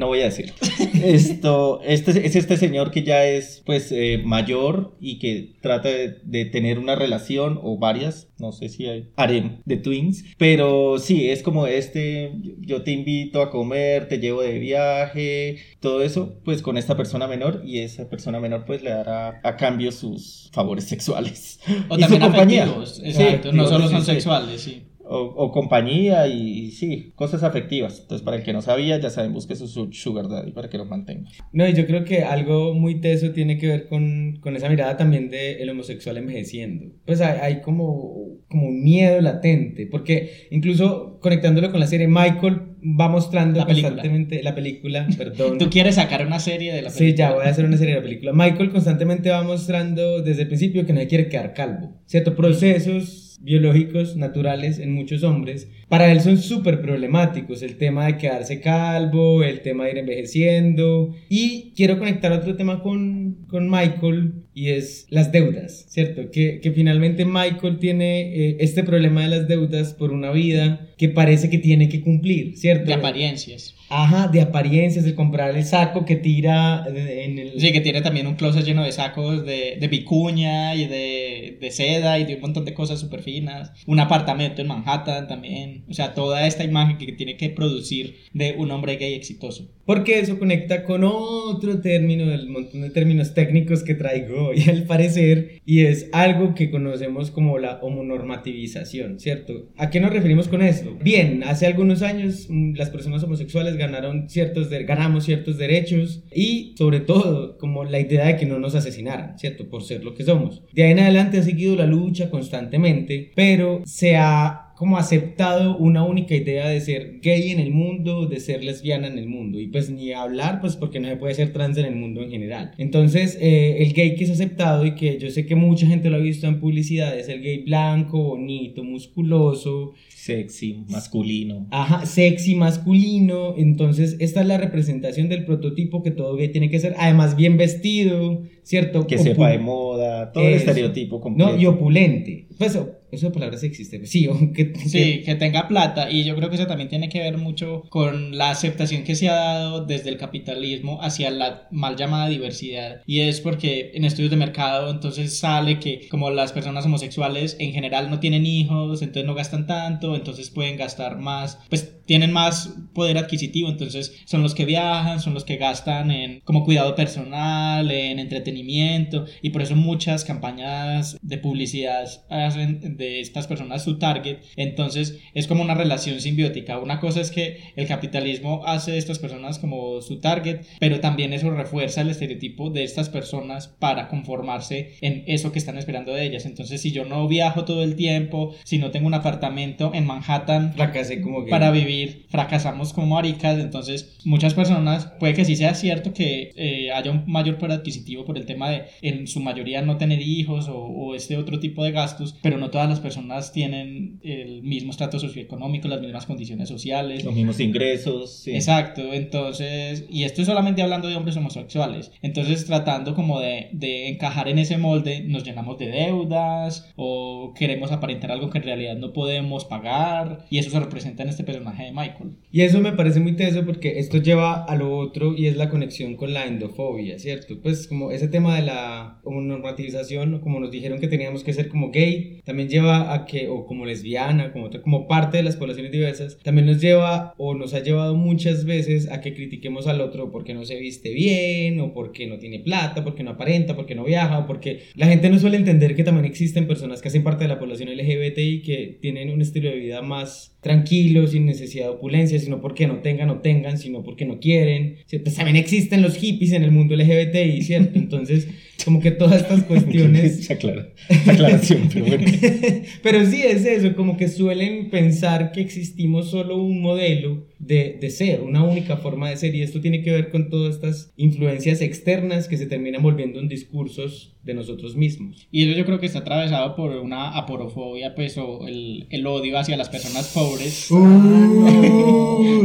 No voy a decir. [laughs] Esto, este es este señor que ya es pues eh, mayor y que trata de, de tener una relación o varias, no sé si hay harem de twins, pero sí, es como este, yo te invito a comer, te llevo de viaje, todo eso, pues con esta persona menor y esa persona menor pues le dará a cambio sus favores sexuales.
O [laughs]
Y su
también
compañía.
afectivos,
Sí,
exacto, no solo son sexuales, sí.
O, o compañía y, y sí, cosas afectivas. Entonces, para el que no sabía, ya saben, busque su, su sugar daddy para que lo mantenga.
No, y yo creo que algo muy teso tiene que ver con, con esa mirada también del homosexual envejeciendo. Pues hay, hay como, como un miedo latente, porque incluso conectándolo con la serie, Michael va mostrando
La película.
constantemente la película, [laughs] perdón.
Tú quieres sacar una serie de la
Sí,
película.
ya voy a hacer una serie de la película. Michael constantemente va mostrando desde el principio que no quiere quedar calvo. ¿Cierto? Procesos biológicos naturales en muchos hombres, para él son súper problemáticos. El tema de quedarse calvo, el tema de ir envejeciendo. Y quiero conectar otro tema con, con Michael y es las deudas, ¿cierto? Que, que finalmente Michael tiene eh, este problema de las deudas por una vida que parece que tiene que cumplir, ¿cierto?
De apariencias.
Ajá, de apariencias, de comprar el saco que tira en el...
Sí, que tiene también un closet lleno de sacos de, de vicuña y de, de seda y de un montón de cosas súper finas. Un apartamento en Manhattan también. O sea, toda esta imagen que tiene que producir de un hombre gay exitoso.
Porque eso conecta con otro término, del montón de términos técnicos que traigo hoy [laughs] al parecer, y es algo que conocemos como la homonormativización, ¿cierto? ¿A qué nos referimos con esto? Bien, hace algunos años mm, las personas homosexuales ganaron ciertos, de- ganamos ciertos derechos y sobre todo como la idea de que no nos asesinaran, ¿cierto? Por ser lo que somos. De ahí en adelante ha seguido la lucha constantemente, pero se ha como aceptado una única idea de ser gay en el mundo, de ser lesbiana en el mundo. Y pues ni hablar, pues porque no se puede ser trans en el mundo en general. Entonces, eh, el gay que es aceptado y que yo sé que mucha gente lo ha visto en publicidad es el gay blanco, bonito, musculoso,
Sexy, masculino.
Ajá, sexy, masculino. Entonces, esta es la representación del prototipo que todo gay tiene que ser. Además, bien vestido, ¿cierto?
Que sepa
Opu-
de moda, todo el
Eso.
estereotipo completo.
No, y opulente. Pues, eso de palabras existe. Sí, [laughs] que,
Sí, que tenga plata. Y yo creo que eso también tiene que ver mucho con la aceptación que se ha dado desde el capitalismo hacia la mal llamada diversidad. Y es porque en estudios de mercado entonces sale que como las personas homosexuales en general no tienen hijos, entonces no gastan tanto, entonces pueden gastar más, pues tienen más poder adquisitivo, entonces son los que viajan, son los que gastan en como cuidado personal, en entretenimiento. Y por eso muchas campañas de publicidad hacen de estas personas su target, entonces es como una relación simbiótica. Una cosa es que el capitalismo hace de estas personas como su target, pero también eso refuerza el estereotipo de estas personas para conformarse en eso que están esperando de ellas. Entonces, si yo no viajo todo el tiempo, si no tengo un apartamento en Manhattan
fracasé como gay.
para vivir, fracasamos como maricas. Entonces, muchas personas, puede que sí sea cierto que eh, haya un mayor poder adquisitivo por el tema de en su mayoría no tener hijos o, o este otro tipo de gastos, pero no todas las personas tienen el mismo estrato socioeconómico, las mismas condiciones sociales.
Los mismos ingresos. sí.
Exacto, entonces, y esto es solamente hablando de hombres homosexuales, entonces tratando como de, de encajar en ese molde, nos llenamos de deudas o queremos aparentar algo que en realidad no podemos pagar y eso se representa en este personaje de Michael.
Y eso me parece muy teso porque esto lleva a lo otro y es la conexión con la endofobia, ¿cierto? Pues como ese tema de la normativización, como nos dijeron que teníamos que ser como gay, también lleva a que, o como lesbiana, como, como parte de las poblaciones diversas, también nos lleva o nos ha llevado muchas veces a que critiquemos al otro porque no se viste bien, o porque no tiene plata, porque no aparenta, porque no viaja, o porque la gente no suele entender que también existen personas que hacen parte de la población LGBTI que tienen un estilo de vida más tranquilo, sin necesidad de opulencia, sino porque no tengan o tengan, sino porque no quieren. Pues también existen los hippies en el mundo LGBTI, ¿cierto? [laughs] Entonces, como que todas estas [laughs] cuestiones... [laughs]
Se aclara. Aclaración, pero bueno. [laughs]
Pero sí es eso, como que suelen pensar que existimos solo un modelo de, de ser, una única forma de ser, y esto tiene que ver con todas estas influencias externas que se terminan volviendo en discursos de nosotros mismos.
Y eso yo creo que está atravesado por una aporofobia, pues, o el, el odio hacia las personas pobres.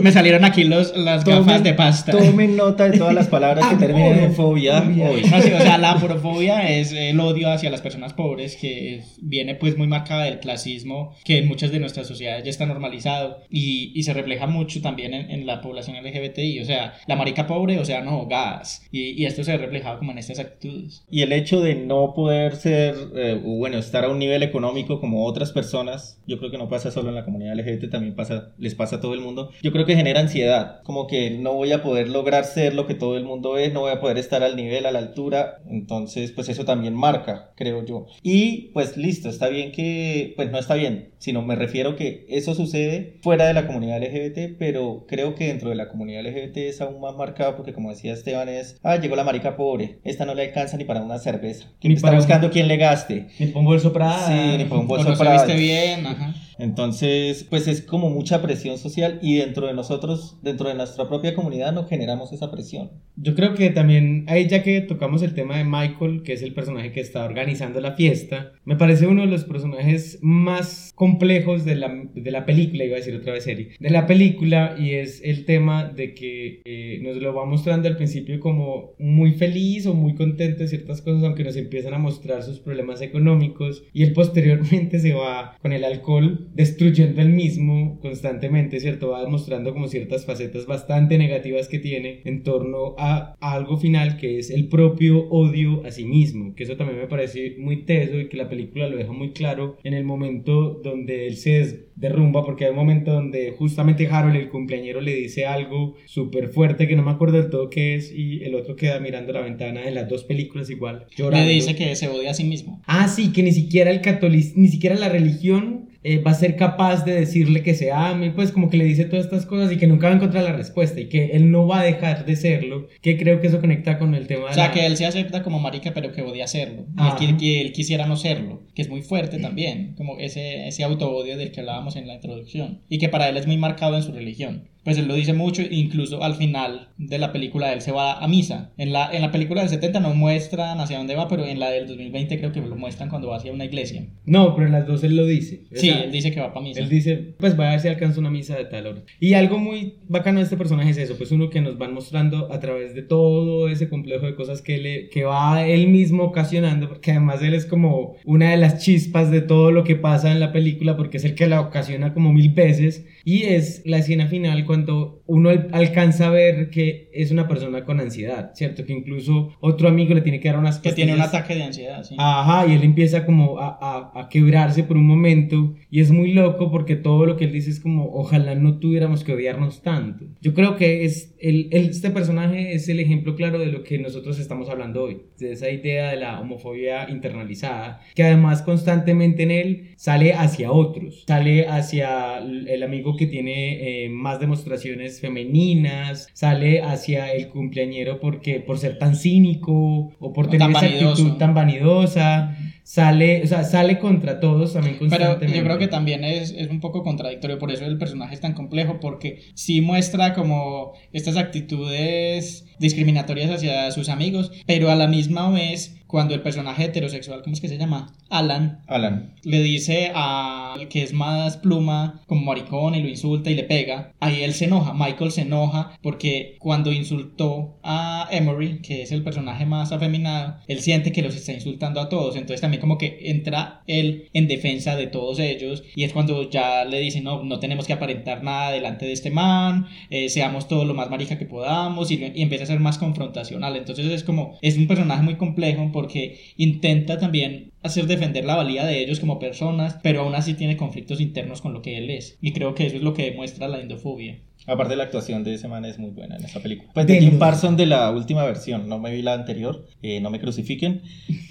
Me salieron aquí los, las gafas de pasta.
Tomen nota de todas las palabras que terminen en fobia hoy.
No, sí, o sea, la aporofobia es el odio hacia las personas pobres que viene pues muy marcada del clasismo que en muchas de nuestras sociedades ya está normalizado y, y se refleja mucho también en, en la población LGBTI, o sea, la marica pobre, o sea, no, gas. Y, y esto se ve reflejado como en estas actitudes.
Y el hecho de no poder ser, eh, bueno, estar a un nivel económico como otras personas, yo creo que no pasa solo en la comunidad LGBT, también pasa, les pasa a todo el mundo. Yo creo que genera ansiedad, como que no voy a poder lograr ser lo que todo el mundo es, no voy a poder estar al nivel, a la altura, entonces pues eso también marca, creo yo. Y pues listo, está bien que, pues no está bien, sino me refiero que eso sucede fuera de la comunidad LGBT, pero creo que dentro de la comunidad LGBT es aún más marcado porque como decía Esteban es, ah, llegó la marica pobre, esta no le alcanza ni para una cerveza,
Ni
está
para un-
buscando quien le gaste.
Ni para un bolso Prada.
Sí, ni para un bolso
no se
Prada.
viste bien, ajá.
Entonces, pues es como mucha presión social y dentro de nosotros, dentro de nuestra propia comunidad, no generamos esa presión.
Yo creo que también, ahí ya que tocamos el tema de Michael, que es el personaje que está organizando la fiesta, me parece uno de los personajes más complejos de la, de la película, iba a decir otra vez serie, de la película, y es el tema de que eh, nos lo va mostrando al principio como muy feliz o muy contento de ciertas cosas, aunque nos empiezan a mostrar sus problemas económicos, y él posteriormente se va con el alcohol destruyendo el mismo constantemente, ¿cierto? Va demostrando como ciertas facetas bastante negativas que tiene en torno a, a algo final que es el propio odio a sí mismo, que eso también me parece muy teso y que la película lo deja muy claro en el momento donde él se derrumba, porque hay un momento donde justamente Harold, el cumpleañero, le dice algo súper fuerte que no me acuerdo del todo qué es y el otro queda mirando la ventana en las dos películas igual, llorando.
Le dice que se odia a sí mismo.
Ah, sí, que ni siquiera el catolicismo, ni siquiera la religión eh, va a ser capaz de decirle que se ame, pues como que le dice todas estas cosas y que nunca va a encontrar la respuesta y que él no va a dejar de serlo, que creo que eso conecta con el tema de
O sea,
la-
que él se acepta como marica, pero que odia serlo. Y él, qui- que él quisiera no serlo, que es muy fuerte también, como ese, ese auto-odio del que hablábamos en la introducción. Y que para él es muy marcado en su religión. Pues él lo dice mucho, incluso al final de la película él se va a misa. En la, en la película del 70 no muestran hacia dónde va, pero en la del 2020 creo que lo muestran cuando va hacia una iglesia.
No, pero en las dos él lo dice.
Sí,
sea,
él dice que va para misa.
Él dice, pues va a ver si alcanza una misa de tal hora. Y algo muy bacano de este personaje es eso, pues uno que nos van mostrando a través de todo ese complejo de cosas que, le, que va él mismo ocasionando, porque además él es como una de las chispas de todo lo que pasa en la película, porque es el que la ocasiona como mil veces. Y es la escena final cuando uno al- alcanza a ver que es una persona con ansiedad, ¿cierto? Que incluso otro amigo le tiene que dar unas
que tiene un ataque de ansiedad, sí.
Ajá, y él empieza como a, a- a quebrarse por un momento y es muy loco porque todo lo que él dice es como ojalá no tuviéramos que odiarnos tanto. Yo creo que es el, el- este personaje es el ejemplo claro de lo que nosotros estamos hablando hoy, de esa idea de la homofobia internalizada, que además constantemente en él sale hacia otros, sale hacia el el amigo que tiene eh, más demostraciones femeninas, sale hacia el cumpleañero porque por ser tan cínico o por
O
tener esa
vanidoso.
actitud tan vanidosa, sale, o sea, sale contra todos también
Pero
constantemente.
yo creo que también es, es un poco contradictorio, por eso el personaje es tan complejo, porque sí muestra como estas actitudes discriminatorias hacia sus amigos, pero a la misma vez, cuando el personaje heterosexual, ¿cómo es que se llama? Alan,
Alan.
le dice al que es más pluma como maricón y lo insulta y le pega, ahí él se enoja, Michael se enoja porque cuando insultó a Emery, que es el personaje más afeminado, él siente que los está insultando a todos, entonces también como que entra él en defensa de todos ellos y es cuando ya le dice no, no tenemos que aparentar nada delante de este man, eh, seamos todo lo más marica que podamos y, y empieza a ser más confrontacional, entonces es como, es un personaje muy complejo porque intenta también hacer defender la valía de ellos como personas, pero aún así tiene conflictos internos con lo que él es. Y creo que eso es lo que demuestra la indofobia.
Aparte la actuación de ese man es muy buena en esta película. Pues de Jim
Del-
Parson de la última versión, no me vi la anterior, eh, no me crucifiquen,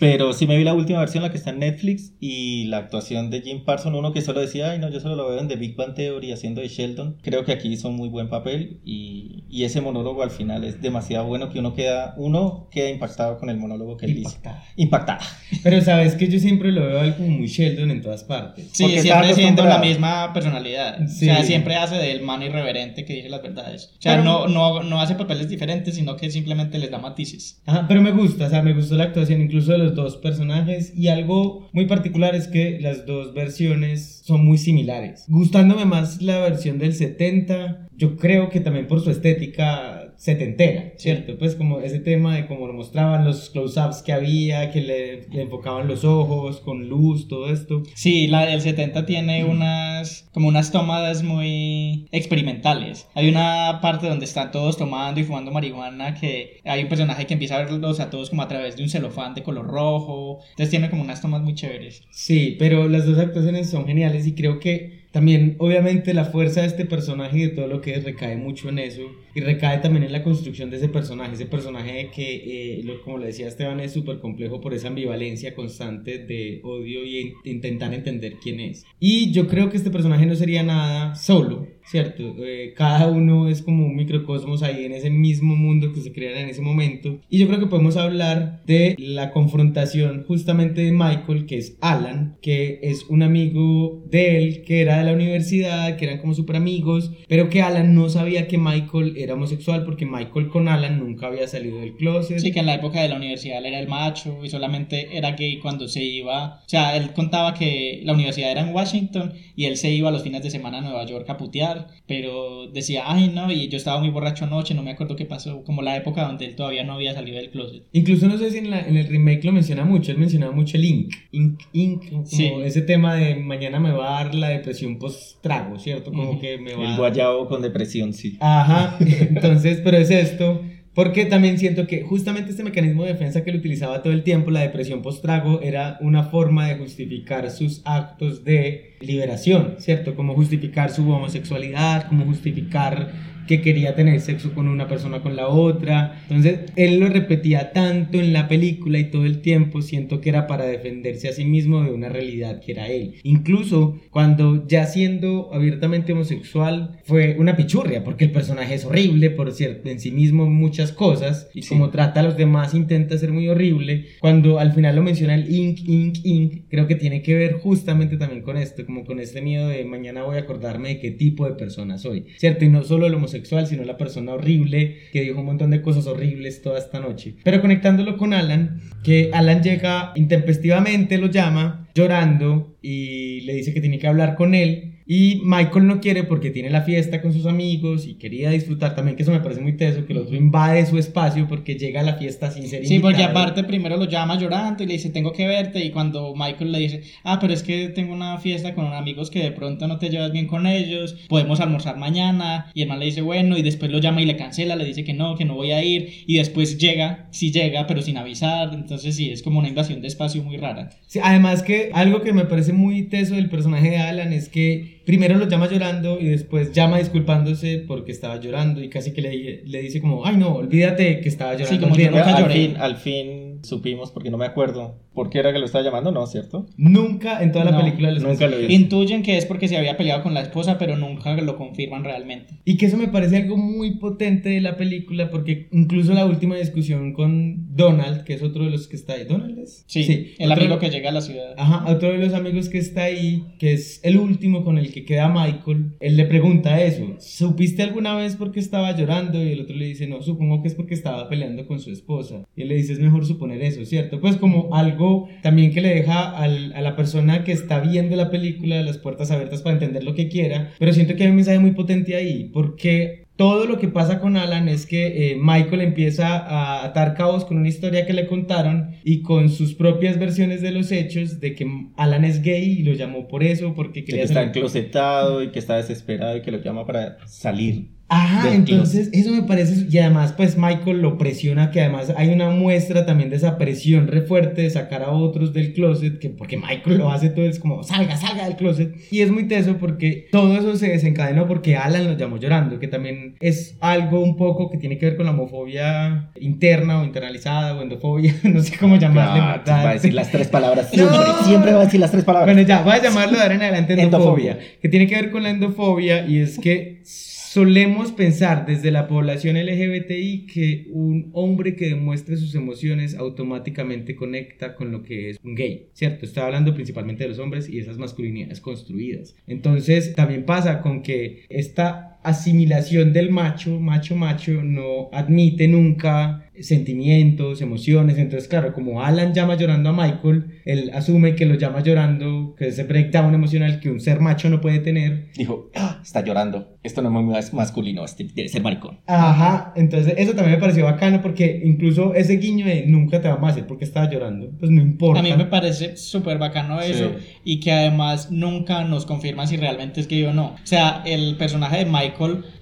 pero sí me vi la última versión, la que está en Netflix, y la actuación de Jim Parson, uno que solo decía, ay no, yo solo lo veo en The Big Bang Theory haciendo de Sheldon, creo que aquí hizo un muy buen papel, y, y ese monólogo al final es demasiado bueno que uno queda, uno queda impactado con el monólogo que él dice. Impactada.
Pero sabes que yo siempre lo veo a él como muy Sheldon en todas partes.
Sí,
Porque
siempre siendo la misma personalidad.
Sí.
O sea, siempre hace del man irreverente que dice las verdades. O sea,
Pero-
no, no, no hace papeles diferentes, sino que simplemente les da matices.
Ajá, pero me gusta, o sea, me gustó la actuación incluso de los dos personajes y algo muy particular es que las dos versiones son muy similares. Gustándome más la versión del 70, yo creo que también por su estética setentera, ¿cierto? Pues como ese tema de cómo lo mostraban los close-ups que había, que le, le enfocaban los ojos con luz, todo esto.
Sí, la del 70 tiene unas como unas tomadas muy experimentales. Hay una parte donde están todos tomando y fumando marihuana que hay un personaje que empieza a verlos a todos como a través de un celofán de color rojo. Entonces tiene como unas tomas muy chéveres.
Sí, pero las dos actuaciones son geniales y creo que también, obviamente, la fuerza de este personaje y de todo lo que es recae mucho en eso y recae también en la construcción de ese personaje. Ese personaje que, eh, lo- como le decía Esteban, es súper complejo por esa ambivalencia constante de odio y in- intentar entender quién es. Y yo creo que este personaje no sería nada solo, ¿cierto? Eh, cada uno es como un microcosmos ahí en ese mismo mundo que se crean en ese momento. Y yo creo que podemos hablar de la confrontación justamente de Michael, que es Alan, que es un amigo de él, que era de la universidad, que eran como súper amigos, pero que Alan no sabía que Michael era homosexual porque Michael con Alan nunca había salido del closet.
Sí, que en la época de la universidad él era el macho y solamente era gay cuando se iba. O sea, él contaba que la universidad era en Washington y él se iba los fines de semana a Nueva York a putear hablar, pero decía, ay no, y yo estaba muy borracho anoche, no me acuerdo qué pasó, como la época donde él todavía no había salido del closet.
Incluso no sé si en, la- en el remake lo menciona mucho, él mencionaba mucho el Inc. Inc, Inc, como
Sí.
ese tema de mañana me va a dar la depresión post trago, ¿cierto? Como
Ujú.
que me va
El guayabo con depresión, sí.
Ajá, [laughs] entonces, pero es esto, porque también siento que justamente este mecanismo de defensa que él utilizaba todo el tiempo, la depresión post-trago, era una forma de justificar sus actos de liberación, ¿cierto? Como justificar su homosexualidad, como justificar que quería tener sexo con una persona con la otra. Entonces, él lo repetía tanto en la película y todo el tiempo, siento que era para defenderse a sí mismo de una realidad que era él. Incluso cuando ya siendo abiertamente homosexual, fue una pichurria, porque el personaje es horrible, por cierto, en sí mismo muchas cosas, y
Sí.
como trata a los demás intenta ser muy horrible. Cuando al final lo menciona el ink, ink, ink, creo que tiene que ver justamente también con esto, como con este miedo de mañana voy a acordarme de qué tipo de persona soy, ¿cierto? Y no solo el homosexual, sino la persona horrible que dijo un montón de cosas horribles toda esta noche. Pero conectándolo con Alan, que Alan llega intempestivamente, lo llama llorando y le dice que tiene que hablar con él. Y Michael no quiere porque tiene la fiesta con sus amigos y quería disfrutar también, que eso me parece muy teso, que el otro invade su espacio porque llega a la fiesta sin ser
Sí, porque aparte primero lo llama llorando y le dice, tengo que verte. Y cuando Michael le dice, ah, pero es que tengo una fiesta con amigos que de pronto no te llevas bien con ellos, podemos almorzar mañana. Y el man le dice, bueno, y después lo llama y le cancela, le dice que no, que no voy a ir. Y después llega, sí llega, pero sin avisar. Entonces sí, es como una invasión de espacio muy rara.
Sí, además que algo que me parece muy teso del personaje de Alan es que primero lo llama llorando y después llama disculpándose porque estaba llorando y casi que le, le dice como, ay no, olvídate que estaba llorando.
Sí, como yo
olvídate".
nunca
al
lloré.
fin, al fin supimos, porque no me acuerdo por qué era que lo estaba llamando, ¿no? ¿Cierto?
Nunca en toda la
No,
película les
nunca lo vi.
Intuyen que es porque se había peleado con la esposa, pero nunca lo confirman realmente.
Y que eso me parece algo muy potente de la película porque incluso la última discusión con Donald, que es otro de los que está ahí, ¿Donald es?
Sí, el
otro-
amigo que llega a la ciudad.
Ajá, otro de los amigos que está ahí, que es el último con el que queda Michael, él le pregunta eso, ¿supiste alguna vez por qué estaba llorando? Y el otro le dice, no, supongo que es porque estaba peleando con su esposa. Y él le dice, es mejor suponer eso, ¿cierto? Pues como algo también que le deja al- a la persona que está viendo la película las puertas abiertas para entender lo que quiera, pero siento que hay un mensaje muy potente ahí, porque todo lo que pasa con Alan es que eh, Michael empieza a atar cabos con una historia que le contaron y con sus propias versiones de los hechos de que Alan es gay y lo llamó por eso, porque
De que
quería
está enclosetado y que está desesperado y que lo llama para salir.
Ajá, entonces eso me parece, y además pues Michael lo presiona, que además hay una muestra también de esa presión re fuerte de sacar a otros del closet, que porque Michael lo hace todo es como salga, salga del closet, y es muy teso porque todo eso se desencadenó porque Alan lo llamó llorando, que también es algo un poco que tiene que ver con la homofobia interna o internalizada o endofobia, [laughs] no sé cómo llamarle,
Ah,
¿verdad?
va a decir las tres palabras.
No.
Siempre, siempre va a decir las tres palabras.
Bueno, ya, voy a llamarlo de ahora en adelante [laughs] endofobia,
Endofobia.
que tiene que ver con la endofobia y es que solemos pensar desde la población LGBTI que un hombre que demuestre sus emociones automáticamente conecta con lo que es un gay, ¿cierto? Estoy hablando principalmente de los hombres y esas masculinidades construidas. Entonces, también pasa con que esta asimilación del macho, macho, macho, no admite nunca sentimientos, emociones. Entonces, claro, como Alan llama llorando a Michael, él asume que lo llama llorando, que ese breakdown emocional que un ser macho no puede tener.
Dijo, "Ah, está llorando. Esto no es masculino, este debe ser maricón.
Ajá, entonces eso también me pareció bacano porque incluso ese guiño de nunca te vamos a hacer porque estaba llorando, pues no importa.
A mí me parece súper bacano eso y que además nunca nos confirman si realmente es gay o no. O sea, el personaje de Michael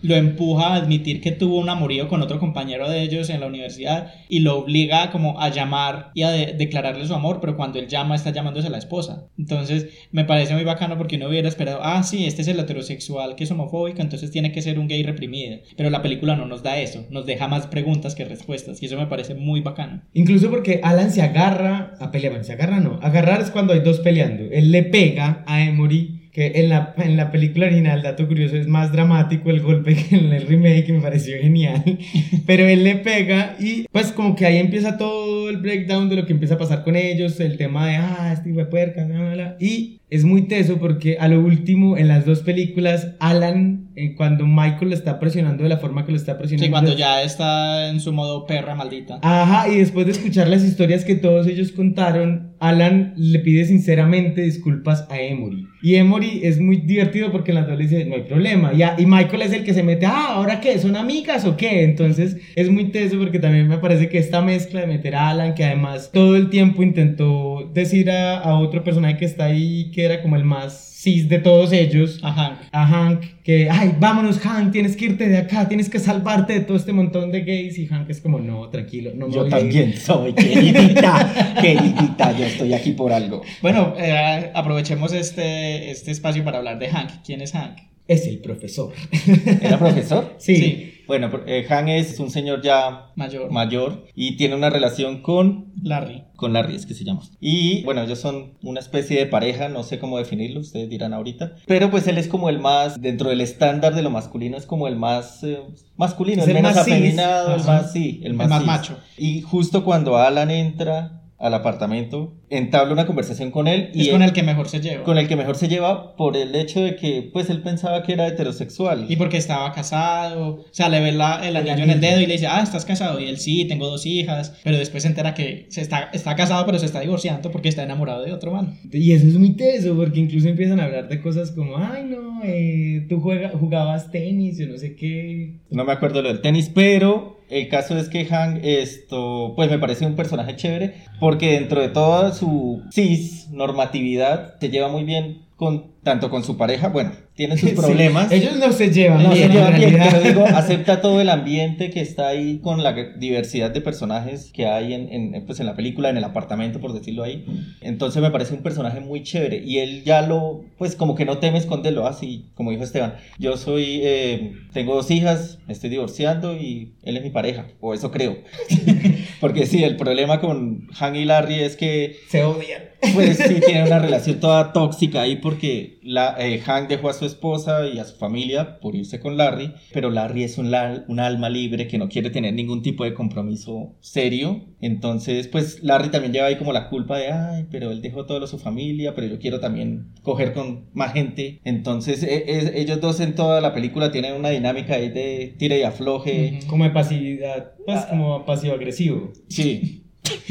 lo empuja a admitir que tuvo un amorío con otro compañero de ellos en la universidad y lo obliga como a llamar y a de- declararle su amor, pero cuando él llama está llamándose a la esposa. Entonces me parece muy bacano porque uno hubiera esperado, ah, sí, este es el heterosexual que es homofóbico, entonces tiene que ser un gay reprimido. Pero la película no nos da eso, nos deja más preguntas que respuestas y eso me parece muy bacano.
Incluso porque Alan se agarra a pelear, se agarra no, agarrar es cuando hay dos peleando. Él le pega a Emory, que en la, en la película original, dato curioso, es más dramático el golpe [laughs] que en el remake, que me pareció genial. [laughs] Pero él le pega y pues como que ahí empieza todo el breakdown de lo que empieza a pasar con ellos, el tema de, ah, este hijo de puerca, bla, bla, bla. Y es muy teso porque a lo último, en las dos películas, Alan, eh, cuando Michael le está presionando de la forma que lo está presionando.
Sí, cuando ya está en su modo perra maldita.
Ajá, y después de escuchar las historias que todos ellos contaron, Alan le pide sinceramente disculpas a Emory. Y Emory es muy divertido porque en las dos le dice, no hay problema. Y, a- y Michael es el que se mete, ah, ¿ahora qué? ¿Son amigas o qué? Entonces es muy teso porque también me parece que esta mezcla de meter a Alan, que además todo el tiempo intentó decir a, a otro personaje que está ahí, que era como el más cis de todos ellos,
A Hank.
a Hank, que, ay, vámonos Hank, tienes que irte de acá, tienes que salvarte de todo este montón de gays. Y Hank es como, no, tranquilo, no me
Yo
voy a ir".
también soy queridita, queridita, yo estoy aquí por algo.
Bueno, eh, aprovechemos este, este espacio para hablar de Hank. ¿Quién es Hank?
Es el profesor. [laughs]
¿Era profesor?
Sí.
Sí.
Bueno, eh, Han es un señor ya
Mayor.
mayor y tiene una relación con
Larry.
con Larry, es que se llama. Y bueno, ellos son una especie de pareja, no sé cómo definirlo, ustedes dirán ahorita. Pero pues él es como el más, dentro del estándar de lo masculino, es como el más eh, masculino, el,
el
menos
más
afeminado, el más, sí, el más,
más
cis.
macho.
Y justo cuando Alan entra al apartamento, entabla una conversación con él y
Es
él-
con el que mejor se lleva.
con el que mejor se lleva por el hecho de que pues él pensaba que era heterosexual.
Y porque estaba casado, o sea, le ve la- el anillo en el dedo y le dice, ah, estás casado. Y él sí, tengo dos hijas. Pero después se entera que se está, está casado, pero se está divorciando porque está enamorado de otro man.
Y eso es muy teso, porque incluso empiezan a hablar de cosas como, ay, no, eh, tú juega, jugabas tenis, yo no sé qué.
No me acuerdo lo del tenis, pero el caso es que Hank, esto, pues me parece un personaje chévere, porque dentro de toda su cis normatividad se lleva muy bien con tanto con su pareja, bueno, tiene sus [laughs]
Sí,
problemas.
ellos no se llevan,
No se
bien, en
llevan bien, pero digo, acepta todo el ambiente que está ahí con la diversidad de personajes que hay en, en, pues en la película, en el apartamento, por decirlo ahí. Entonces me parece un personaje muy chévere y él ya lo, pues como que no teme esconderlo, así como dijo Esteban. Yo soy, eh, tengo dos hijas, me estoy divorciando y él es mi pareja, o eso creo. [laughs] Porque sí, el problema con Han y Larry es que
Se odian.
pues sí, [laughs] tiene una relación toda tóxica ahí porque la, eh, Hank dejó a su esposa y a su familia por irse con Larry, pero Larry es un alma libre que no quiere tener ningún tipo de compromiso serio. Entonces, pues Larry también lleva ahí como la culpa de, ay, pero él dejó todo a su familia, pero yo quiero también coger con más gente. Entonces, e- e- ellos dos en toda la película tienen una dinámica ahí de tire y afloje.
Como de pasividad, pues como pasivo-agresivo.
Sí.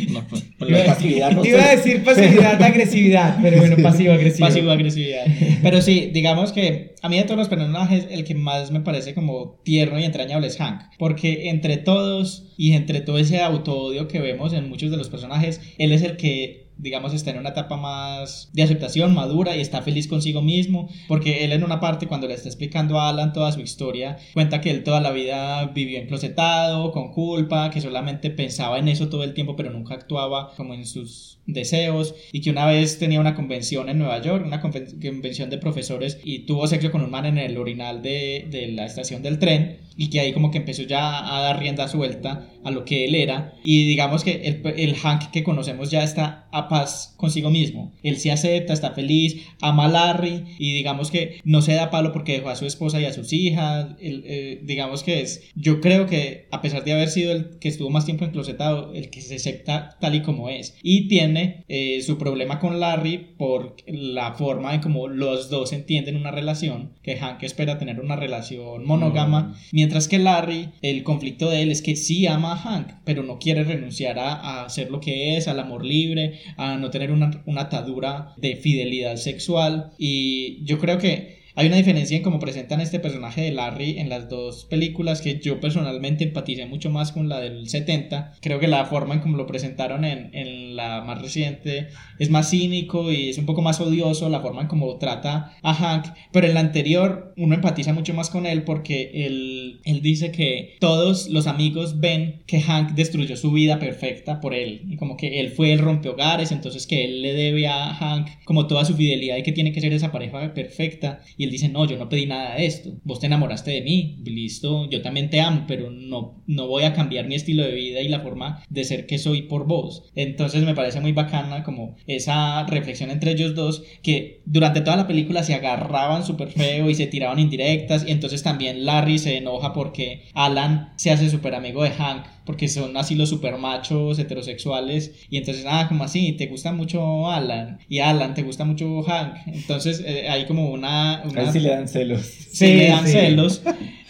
No, pues, pues, la pasividad no
Iba
sé.
a decir pasividad, agresividad, pero bueno, pasivo-agresivo.
Pasivo-agresividad. Pero sí, digamos que a mí de todos los personajes, el que más me parece como tierno y entrañable es Hank. Porque entre todos y entre todo ese autoodio que vemos en muchos de los personajes, él es el que digamos, está en una etapa más de aceptación, madura y está feliz consigo mismo, porque él en una parte, cuando le está explicando a Alan toda su historia, cuenta que él toda la vida vivió enclosetado, con culpa, que solamente pensaba en eso todo el tiempo, pero nunca actuaba como en sus deseos, y que una vez tenía una convención en Nueva York, una conven- convención de profesores, y tuvo sexo con un man en el orinal de, de la estación del tren, y que ahí como que empezó ya a dar rienda suelta a lo que él era, y digamos que el, el Hank que conocemos ya está a paz consigo mismo, él se acepta, está feliz, ama a Larry, y digamos que no se da palo porque dejó a su esposa y a sus hijas, el- eh, digamos que es, yo creo que a pesar de haber sido el que estuvo más tiempo enclosetado, el que se acepta tal y como es, y tiene eh, su problema con Larry por la forma en como los dos entienden una relación, que Hank espera tener una relación monógama, mientras que Larry, el conflicto de él es que sí ama Hank, pero no quiere renunciar a, a ser lo que es, al amor libre, a no tener una atadura de fidelidad sexual, y yo creo que hay una diferencia en cómo presentan este personaje de Larry en las dos películas que yo personalmente empaticé mucho más con la del 70. Creo que la forma en cómo lo presentaron en, en la más reciente es más cínico y es un poco más odioso la forma en cómo trata a Hank. Pero en la anterior uno empatiza mucho más con él porque él, él dice que todos los amigos ven que Hank destruyó su vida perfecta por él. Y como que él fue el rompehogares, entonces que él le debe a Hank como toda su fidelidad y que tiene que ser esa pareja perfecta. Y él dice, no, yo no pedí nada de esto. Vos te enamoraste de mí, listo, yo también te amo, pero no, no voy a cambiar mi estilo de vida y la forma de ser que soy por vos. Entonces me parece muy bacana como esa reflexión entre ellos dos que durante toda la película se agarraban súper feo y se tiraban indirectas y entonces también Larry se enoja porque Alan se hace súper amigo de Hank porque son así los super machos heterosexuales y entonces, ah, como así, te gusta mucho Alan y Alan, te gusta mucho Hank. Entonces eh, hay como una... una...
Le dan celos.
Sí, le dan celos.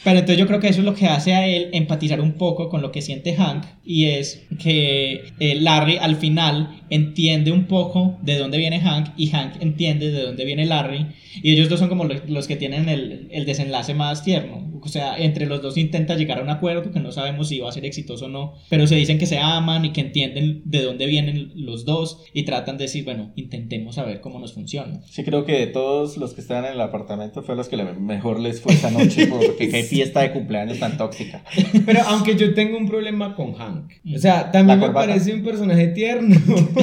Pero entonces yo creo que eso es lo que hace a él empatizar un poco con lo que siente Hank y es que eh, Larry al final entiende un poco de dónde viene Hank y Hank entiende de dónde viene Larry y ellos dos son como los, que tienen el, el, desenlace más tierno. O sea, entre los dos intenta llegar a un acuerdo que no sabemos si va a ser exitoso o no, pero se dicen que se aman y que entienden de dónde vienen los dos y tratan de decir, bueno, intentemos saber cómo nos funciona.
Sí, creo que de todos los que estaban en el apartamento fue los que mejor les fue esa noche [laughs] porque qué fiesta de cumpleaños tan tóxica.
Pero aunque yo tengo un problema con Hank, o sea, también me parece un personaje tierno.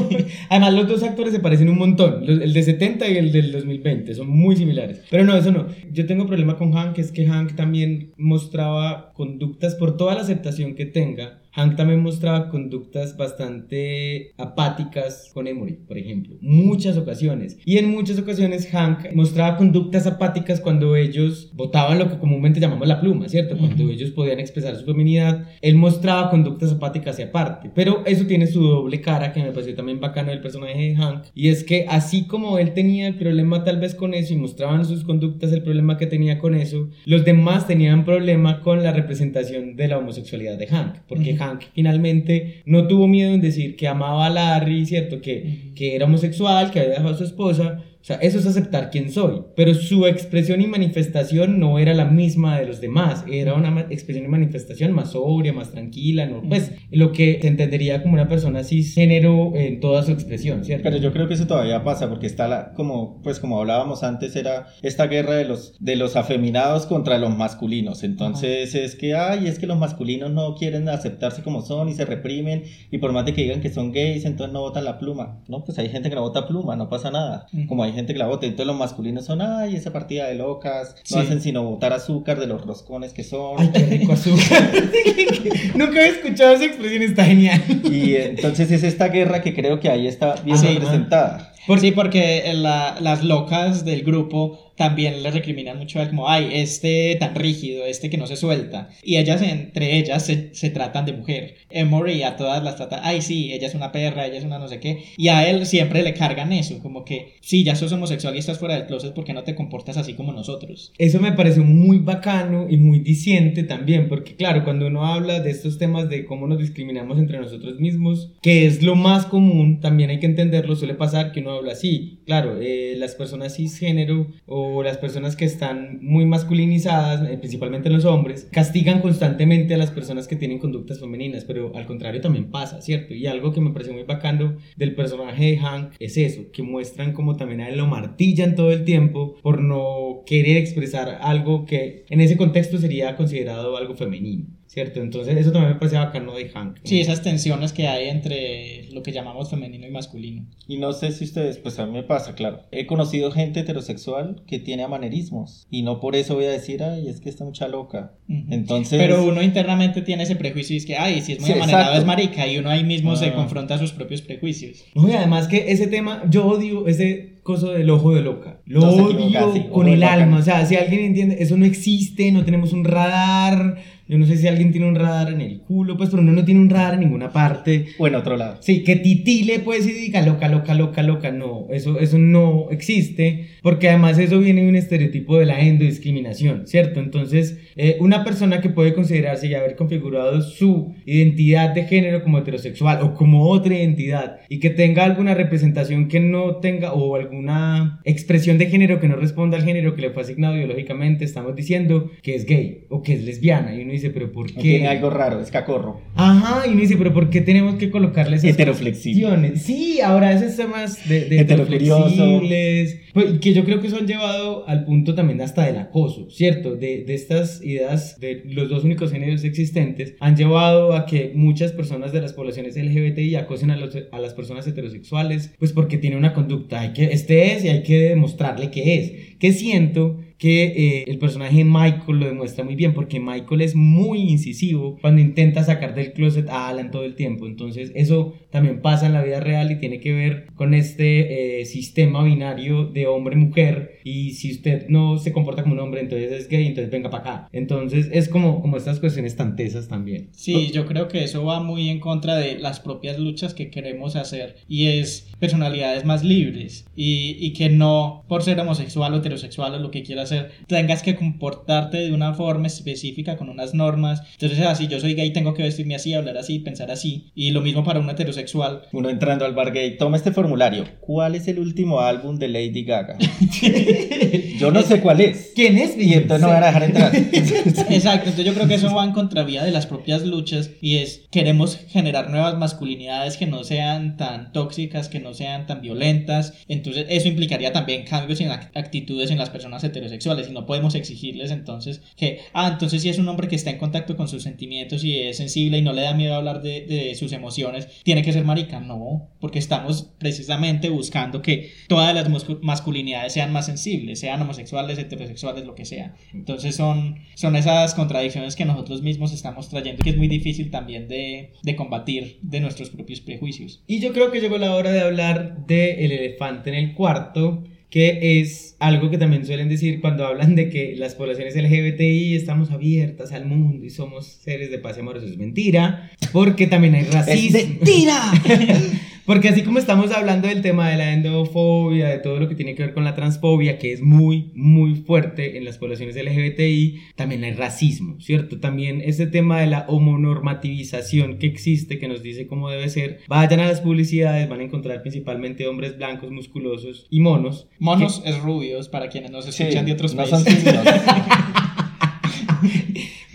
[laughs] Además, los dos actores se parecen un montón, el de 70 y el del 2020, son muy similares. Pero no, eso no. Yo tengo problema con Hank, es que Hank también mostraba conductas por toda la aceptación que tenga Hank también mostraba conductas bastante apáticas con Emory, por ejemplo, muchas ocasiones. Y en muchas ocasiones Hank mostraba conductas apáticas cuando ellos votaban lo que comúnmente llamamos la pluma, ¿cierto? Cuando ellos podían expresar su feminidad, él mostraba conductas apáticas y aparte. Pero eso tiene su doble cara que me pareció también bacano del personaje de Hank. Y es que así como él tenía el problema tal vez con eso y mostraban sus conductas el problema que tenía con eso, los demás tenían problema con la representación de la homosexualidad de Hank. Porque Hank finalmente no tuvo miedo en decir que amaba a Larry, ¿cierto? Que, que era homosexual, que había dejado a su esposa, o sea, eso es aceptar quién soy. Pero su expresión y manifestación no era la misma de los demás. Era una expresión y manifestación más sobria, más tranquila, ¿no? Pues lo que se entendería como una persona cisgénero en toda su expresión, ¿cierto?
Pero yo creo que eso todavía pasa porque está la, como, pues como hablábamos antes, era esta guerra de los, de los afeminados contra los masculinos. Entonces es que, ay, es que los masculinos no quieren aceptarse como son y se reprimen y por más de que digan que son gays, entonces no votan la pluma. No, pues hay gente que no vota pluma, no pasa nada. Como hay gente que la vota. Entonces los masculinos son, ay, esa partida de locas. No hacen sino botar azúcar de los roscones que son.
Ay, qué rico azúcar. [laughs] Nunca había escuchado esa expresión, está genial.
Y entonces es esta guerra que creo que ahí está bien representada.
Por, sí, porque la, las locas del grupo también le recriminan mucho a él como, ay, este tan rígido, este que no se suelta. Y ellas, entre ellas, se, se tratan de mujer. Emory a todas las tratan, ay, sí, ella es una perra, ella es una no sé qué. Y a él siempre le cargan eso, como que, sí, ya sos homosexual y estás fuera del closet porque no te comportas así como nosotros.
Eso me pareció muy bacano y muy diciente también, porque claro, cuando uno habla de estos temas de cómo nos discriminamos entre nosotros mismos, que es lo más común, también hay que entenderlo, suele pasar que uno habla así. Claro, eh, las personas cisgénero o las personas que están muy masculinizadas, eh, principalmente los hombres, castigan constantemente a las personas que tienen conductas femeninas, pero al contrario también pasa, ¿cierto? Y algo que me pareció muy bacano del personaje de Hank es eso, que muestran como también a él lo martillan todo el tiempo por no querer expresar algo que en ese contexto sería considerado algo femenino. ¿Cierto? Entonces eso también me parece bacano de Hank.
Sí, esas tensiones que hay entre lo que llamamos femenino y masculino.
Y no sé si ustedes, pues a mí me pasa, claro. He conocido gente heterosexual que tiene amanerismos y no por eso voy a decir, ay, es que está mucha loca. Entonces...
Pero uno internamente tiene ese prejuicio y es que, ay, si es muy amanerado es marica y uno ahí mismo se ah. confronta a sus propios prejuicios.
No, y además que ese tema, yo odio ese coso del ojo de loca. Lo odio con el alma. O sea, si alguien entiende, eso no existe, no tenemos un radar yo no sé si alguien tiene un radar en el culo, pues, pero uno no tiene un radar en ninguna parte.
O en otro lado.
Sí, que titile, pues, y diga loca, loca, loca, loca. No, eso, eso no existe, porque además eso viene de un estereotipo de la endodiscriminación, ¿cierto? Entonces, eh, una persona que puede considerarse y haber configurado su identidad de género como heterosexual o como otra identidad y que tenga alguna representación que no tenga o alguna expresión de género que no responda al género que le fue asignado biológicamente, estamos diciendo que es gay o que es lesbiana y uno dice, pero ¿por qué?
Tiene algo raro, es cacorro.
Ajá, y uno dice, pero ¿por qué tenemos que colocarle esas
Heteroflexible.
Sí, ahora esos temas de, de heteroflexibles, pues, que yo creo que eso han llevado al punto también hasta del acoso, ¿cierto? De, de estas ideas de los dos únicos géneros existentes han llevado a que muchas personas de las poblaciones LGBTI acosen a, los, a las personas heterosexuales, pues porque tiene una conducta, hay que, este es y hay que demostrarle que es. Que siento que eh, el personaje Michael lo demuestra muy bien porque Michael es muy incisivo cuando intenta sacar del closet a Alan todo el tiempo. Entonces eso también pasa en la vida real y tiene que ver con este eh, sistema binario de hombre-mujer y si usted no se comporta como un hombre, entonces es gay, entonces venga para acá. Entonces es como, como estas cuestiones tan tesas también.
Sí, yo creo que eso va muy en contra de las propias luchas que queremos hacer y es personalidades más libres y, y que no por ser homosexual o heterosexual o lo que quieras hacer tengas que comportarte de una forma específica con unas normas. Entonces, así yo soy gay, tengo que vestirme así, hablar así, pensar así. Y lo mismo para un heterosexual.
Uno entrando al bar gay, toma este formulario. ¿Cuál es el último álbum de Lady Gaga? [laughs] [laughs] yo no sé cuál es.
¿Quién es?
Y entonces no van a dejar entrar. [laughs]
Exacto, entonces yo creo que eso va en contravía de las propias luchas y es queremos generar nuevas masculinidades que no sean tan tóxicas, que no sean tan violentas. Entonces eso implicaría también cambios en actitudes en las personas heterosexuales y no podemos exigirles entonces que, ah, entonces si es un hombre que está en contacto con sus sentimientos y es sensible y no le da miedo hablar de, de sus emociones, tiene que ser marica. No, porque estamos precisamente buscando que todas las masculinidades sean más sensibles, sean homosexuales, heterosexuales, lo que sea. Entonces son, son esas contradicciones que nosotros mismos estamos trayendo que es muy difícil también de, de combatir de nuestros propios prejuicios.
Y yo creo que llegó la hora de hablar del el elefante en el cuarto que es algo que también suelen decir cuando hablan de que las poblaciones LGBTI estamos abiertas al mundo y somos seres de paz y amor, eso es mentira, porque también hay racismo.
¡Es mentira! [laughs]
Porque así como estamos hablando del tema de la endofobia, de todo lo que tiene que ver con la transfobia, que es muy, muy fuerte en las poblaciones LGBTI, también hay racismo, ¿cierto? También ese tema de la homonormativización que existe, que nos dice cómo debe ser. Vayan a las publicidades, van a encontrar principalmente hombres blancos, musculosos y monos.
Monos es rubios, para quienes nos escuchan de otros
no
países.
son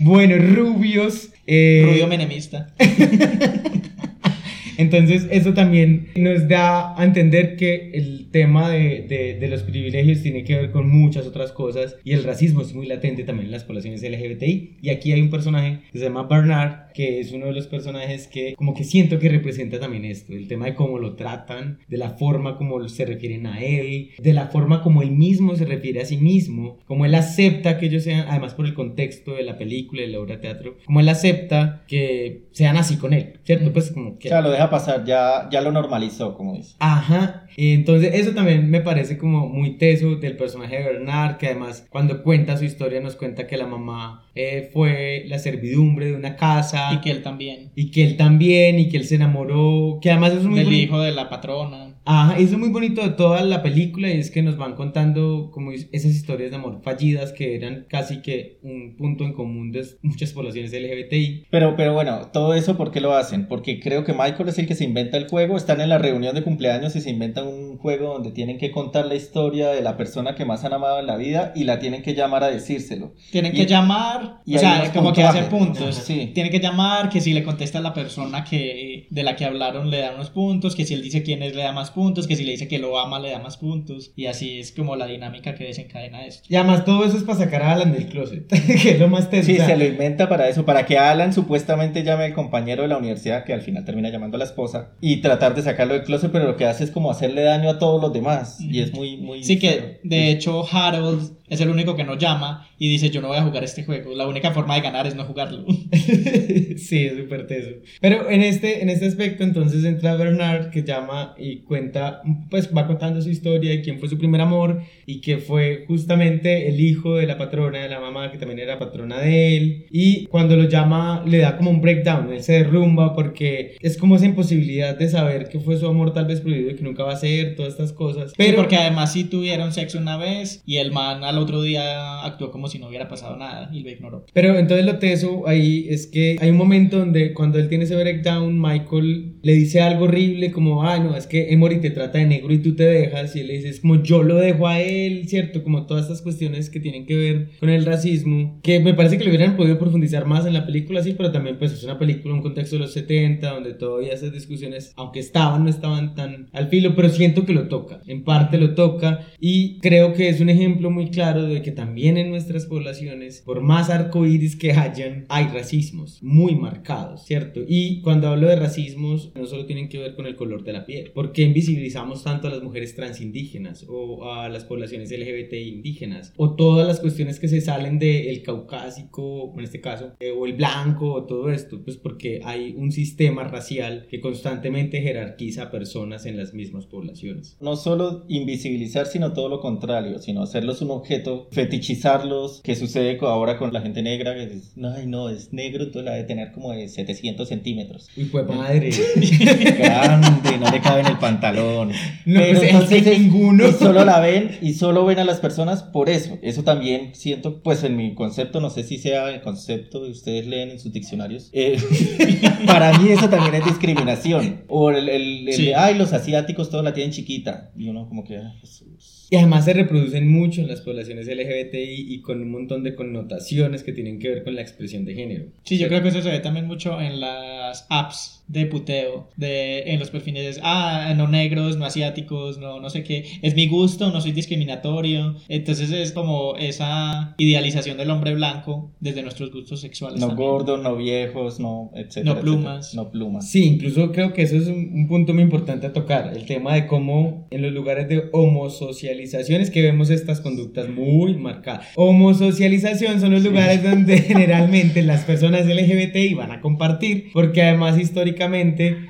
[laughs]
bueno, rubios. Eh,
Rubio menemista. [laughs]
Entonces, eso también nos da a entender que el tema de, de, los privilegios tiene que ver con muchas otras cosas y el racismo es muy latente también en las poblaciones LGBTI. Y aquí hay un personaje que se llama Bernard, que es uno de los personajes que como que siento que representa también esto, el tema de cómo lo tratan, de la forma como se refieren a él, de la forma como él mismo se refiere a sí mismo, como él acepta que ellos sean, además por el contexto de la película, de la obra de teatro, como él acepta que sean así con él, ¿cierto? Pues como que...
O sea, lo deja pasar, ya, ya lo normalizó, como dice.
Ajá, entonces eso también me parece como muy teso del personaje de Bernard, que además cuando cuenta su historia nos cuenta que la mamá eh, fue la servidumbre de una casa.
Y que él también.
Y que él también, y que él se enamoró, que además es muy
Del hijo de la patrona.
Ajá, eso es muy bonito de toda la película y es que nos van contando como esas historias de amor fallidas que eran casi que un punto en común de muchas poblaciones LGBTI.
Pero, pero bueno, todo eso ¿por qué lo hacen? Porque creo que Michael es el que se inventa el juego, están en la reunión de cumpleaños y se inventan un juego donde tienen que contar la historia de la persona que más han amado en la vida y la tienen que llamar a decírselo.
Tienen
Y-
que llamar,
y
o sea, como que
puntajes.
hace puntos.
Sí.
Tienen que llamar, que si le contesta a la persona que de la que hablaron le da unos puntos, que si él dice quién es le da más puntos, que si le dice que lo ama le da más puntos. Y así es como la dinámica que desencadena esto.
Y además todo eso es para sacar a Alan del closet, [laughs] que es lo más teso.
Sí, se lo inventa para eso, para que Alan supuestamente llame al compañero de la universidad, que al final termina llamando a la esposa, y tratar de sacarlo del closet, pero lo que hace es como hacerle daño a todos los demás. Y es muy, muy...
Sí
feo.
que, de hecho, Harold es el único que no llama y dice yo no voy a jugar este juego. La única forma de ganar es no jugarlo. [laughs]
sí, es súper teso. Pero en este, en este aspecto, entonces entra Bernard que llama y cuenta, pues va contando su historia de quién fue su primer amor y que fue justamente el hijo de la patrona de la mamá, que también era patrona de él. Y cuando lo llama, le da como un breakdown, él se derrumba porque es como esa imposibilidad de saber que fue su amor tal vez prohibido y que nunca va a ser, todas estas cosas.
Pero
Pero
porque además sí tuvieron sexo una vez y el man al otro día actuó como si no hubiera pasado nada y lo ignoró.
Pero entonces lo teso ahí es que hay un momento donde cuando él tiene ese breakdown, Michael le dice algo horrible como, ah, no, es que Emory te trata de negro y tú te dejas. Y él le dice, es como yo lo dejo a él, ¿cierto? Como todas estas cuestiones que tienen que ver con el racismo, que me parece que lo hubieran podido profundizar más en la película, sí, pero también pues es una película, un contexto de los 70, donde todavía esas discusiones, aunque estaban, no estaban tan al filo, pero siento que lo toca, en parte lo toca y creo que es un ejemplo muy claro claro de que también en nuestras poblaciones, por más arcoíris que hayan, hay racismos muy marcados, ¿cierto? Y cuando hablo de racismos, no solo tienen que ver con el color de la piel. ¿Por qué invisibilizamos tanto a las mujeres transindígenas o a las poblaciones LGBT indígenas? O todas las cuestiones que se salen del caucásico, en este caso, eh, o el blanco, o todo esto, pues porque hay un sistema racial que constantemente jerarquiza a personas en las mismas poblaciones.
No solo invisibilizar, sino todo lo contrario, sino hacerlos un objeto, fetichizarlos, que sucede ahora con la gente negra, que es, ay no, es negro, entonces la debe tener como de 700 centímetros.
Y fue madre. [laughs]
Grande, no le cabe en el pantalón. [laughs]
No,
Pero
pues, es
entonces es-
ninguno.
y solo la ven y solo ven a las personas por eso. Eso también siento, pues en mi concepto, no sé si sea el concepto que ustedes leen en sus diccionarios. eh, [laughs] para mí eso también es discriminación. O el, el- el
Sí.
de, ay, los asiáticos todos la tienen chiquita. Y uno como que, ay, Jesús.
Y además se reproducen mucho en las poblaciones LGBTI y con un montón de connotaciones que tienen que ver con la expresión de género.
Sí, yo creo que eso se ve también mucho en las apps de puteo, de, en los perfiles, ah, no negros, no asiáticos, no, no sé qué, es mi gusto, no soy discriminatorio. Entonces es como esa idealización del hombre blanco desde nuestros gustos sexuales.
No
también.
gordos, no viejos, no, etcétera.
No
etcétera.
plumas.
No plumas.
Sí, incluso creo que eso es un, un punto muy importante a tocar, el tema de cómo en los lugares de homosocialización es que vemos estas conductas muy marcadas. Homosocialización son los lugares donde [laughs] generalmente las personas LGBTI van a compartir, porque además históricamente [laughs]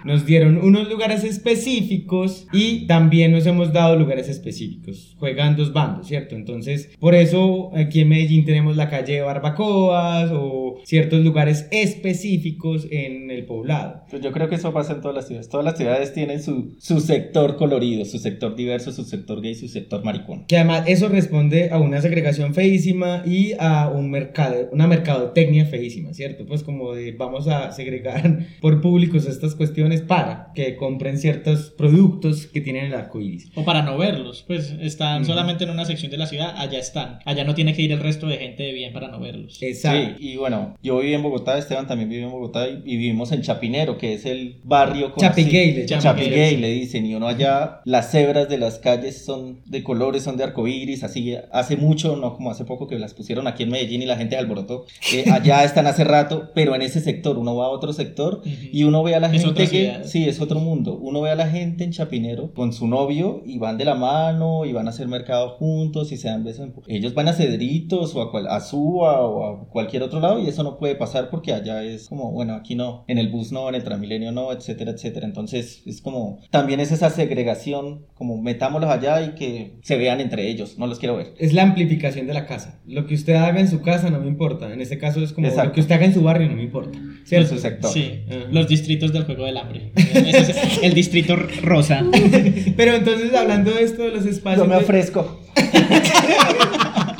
nos dieron unos lugares específicos y también nos hemos dado lugares específicos. Juegan dos bandos, ¿cierto? Entonces, por eso aquí en Medellín tenemos la calle de Barbacoas o ciertos lugares específicos en el poblado.
Pues yo creo que eso pasa en todas las ciudades. Todas las ciudades tienen su, su sector colorido, su sector diverso, su sector gay, su sector maricón.
Que además eso responde a una segregación feísima y a un mercado, una mercadotecnia feísima, ¿cierto? Pues como de vamos a segregar por públicos estas cuestiones para que compren ciertos productos que tienen el arco iris.
O para no verlos, pues están solamente en una sección de la ciudad, allá están. Allá no tiene que ir el resto de gente de bien para no verlos.
Exacto.
Sí, y bueno, yo viví en Bogotá, Esteban también vivió en Bogotá y, y vivimos en Chapinero, que es el barrio con
Chapigay, le llaman.
Chapigay le dicen, y uno allá, las cebras de las calles son de colores, son de arcoíris, así hace mucho, no como hace poco que las pusieron aquí en Medellín y la gente alborotó. Eh, allá están hace rato, pero en ese sector, uno va a otro sector y uno ve a la
Es
gente que,
ciudad.
sí, es otro mundo. Uno ve a la gente en Chapinero con su novio y van de la mano y van a hacer mercado juntos y se dan besos. en- Ellos van a Cedritos o a, cual- a Suba o a cualquier otro lado y eso no puede pasar porque allá es como, bueno, aquí no, en el bus no, en el Transmilenio no, etcétera, etcétera. Entonces es como, también es esa segregación, como metámoslos allá y que se vean entre ellos, no los quiero ver.
Es la amplificación de la casa. Lo que usted haga en su casa no me importa. En este caso es como
Exacto.
lo que usted haga en su barrio no me importa. ¿Cierto?
En su sector.
Sí, los distritos del juego del hambre. Ese es el distrito rosa. [laughs]
Pero entonces hablando de esto de los espacios
Yo me ofrezco.
de [laughs]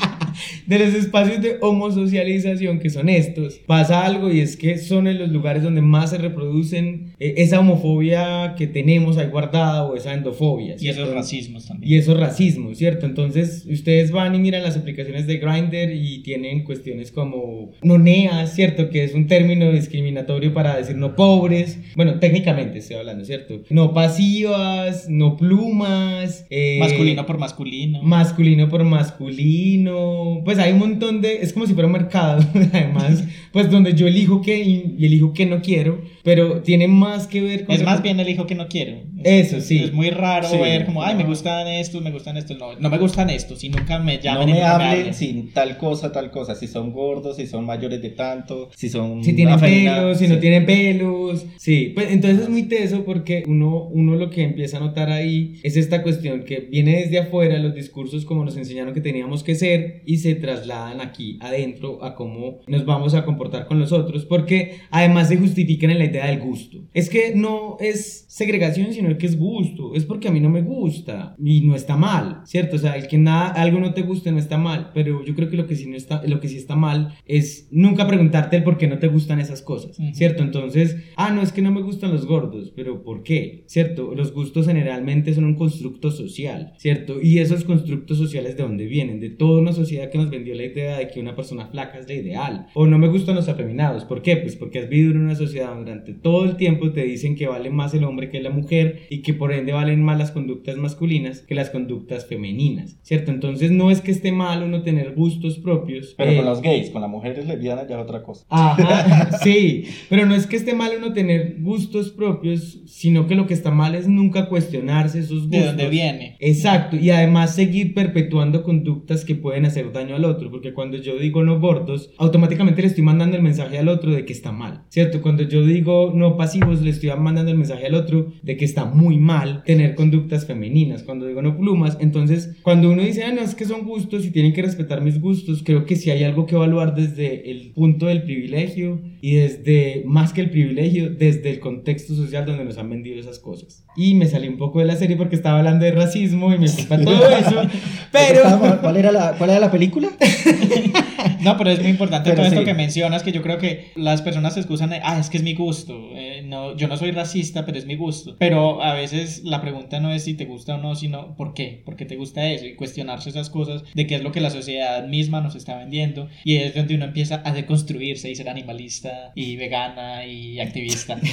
los espacios de homosocialización que son estos, pasa algo y es que son en los lugares donde más se reproducen eh, esa homofobia que tenemos ahí guardada o esa endofobia.
Y esos racismos también.
Y esos racismos, ¿cierto? Entonces, ustedes van y miran las aplicaciones de Grindr y tienen cuestiones como noneas, ¿cierto? Que es un término discriminatorio para decir no pobres. Bueno, técnicamente estoy hablando, ¿cierto? No pasivas, no plumas. eh,
Masculino por masculino.
masculino por masculino. Pues hay un montón de. Es como si fuera un mercado, [laughs] además, pues donde yo elijo qué y elijo qué no quiero, pero tiene más que ver con.
Es más bien el hijo que no quiero. Es-
Eso, sí.
Es muy raro
Sí.
ver como, ay, me gustan estos, me gustan estos. No, no me gustan estos. Y nunca me
No
llamen y
me hablen sin tal cosa, tal cosa. Si son gordos, si son mayores de tanto, si son.
Si tienen pelos, si no
sí.
tienen pelos. Sí, pues entonces es muy teso porque uno, uno lo que empieza a notar ahí es esta cuestión que viene desde afuera, los discursos como nos enseñaron que teníamos que ser y se trasladan aquí adentro a cómo nos vamos a comportar con los otros porque además se justifican en la idea del gusto. Es que no es segregación, sino que es gusto. Es porque a mí no me gusta y no está mal, ¿cierto? O sea, el que nada, algo no te guste no está mal, pero yo creo que lo que sí, no está, lo que sí está mal es nunca preguntarte el por qué no te gustan esas cosas. ¿cierto? Entonces, ah, no es que no me gustan los gordos, pero ¿por qué? ¿Cierto? Los gustos generalmente son un constructo social, ¿cierto? Y esos constructos sociales de dónde vienen? De toda una sociedad que nos vendió la idea de que una persona flaca es la ideal. O no me gustan los afeminados, ¿por qué? Pues porque has vivido en una sociedad durante todo el tiempo te dicen que vale más el hombre que la mujer y que por ende valen más las conductas masculinas que las conductas femeninas, ¿cierto? Entonces no es que esté mal uno tener gustos propios.
Pero
eh,
con los gays, con las mujeres lesbianas ya es otra cosa.
Ajá, [laughs] sí, pero no es que esté mal uno tener gustos propios, sino que lo que está mal es nunca cuestionarse esos gustos.
¿De dónde viene?
Exacto, y además seguir perpetuando conductas que pueden hacer daño al otro, porque cuando yo digo no gordos, automáticamente le estoy mandando el mensaje al otro de que está mal, ¿cierto? Cuando yo digo no pasivos, le estoy mandando el mensaje al otro de que está muy mal tener conductas femeninas. Cuando digo no plumas, entonces cuando uno dice, ah, no, es que son gustos y tienen que respetar mis gustos, creo que sí hay algo que evaluar desde el punto del privilegio y desde, más que el privilegio, desde el contexto social donde nos han vendido esas cosas. Y me salí un poco de la serie porque estaba hablando de racismo y me fui todo eso, [laughs] pero...
¿Cuál era la, cuál era la película? [laughs]
No, pero es muy importante
Pero
todo esto
sí.
que mencionas, que yo creo que las personas se excusan de, ah, es que es mi gusto, eh, no, yo no soy racista, pero es mi gusto. Pero a veces la pregunta no es si te gusta o no, sino por qué, por qué te gusta eso y cuestionarse esas cosas de qué es lo que la sociedad misma nos está vendiendo y es donde uno empieza a deconstruirse y ser animalista y vegana y activista. [laughs]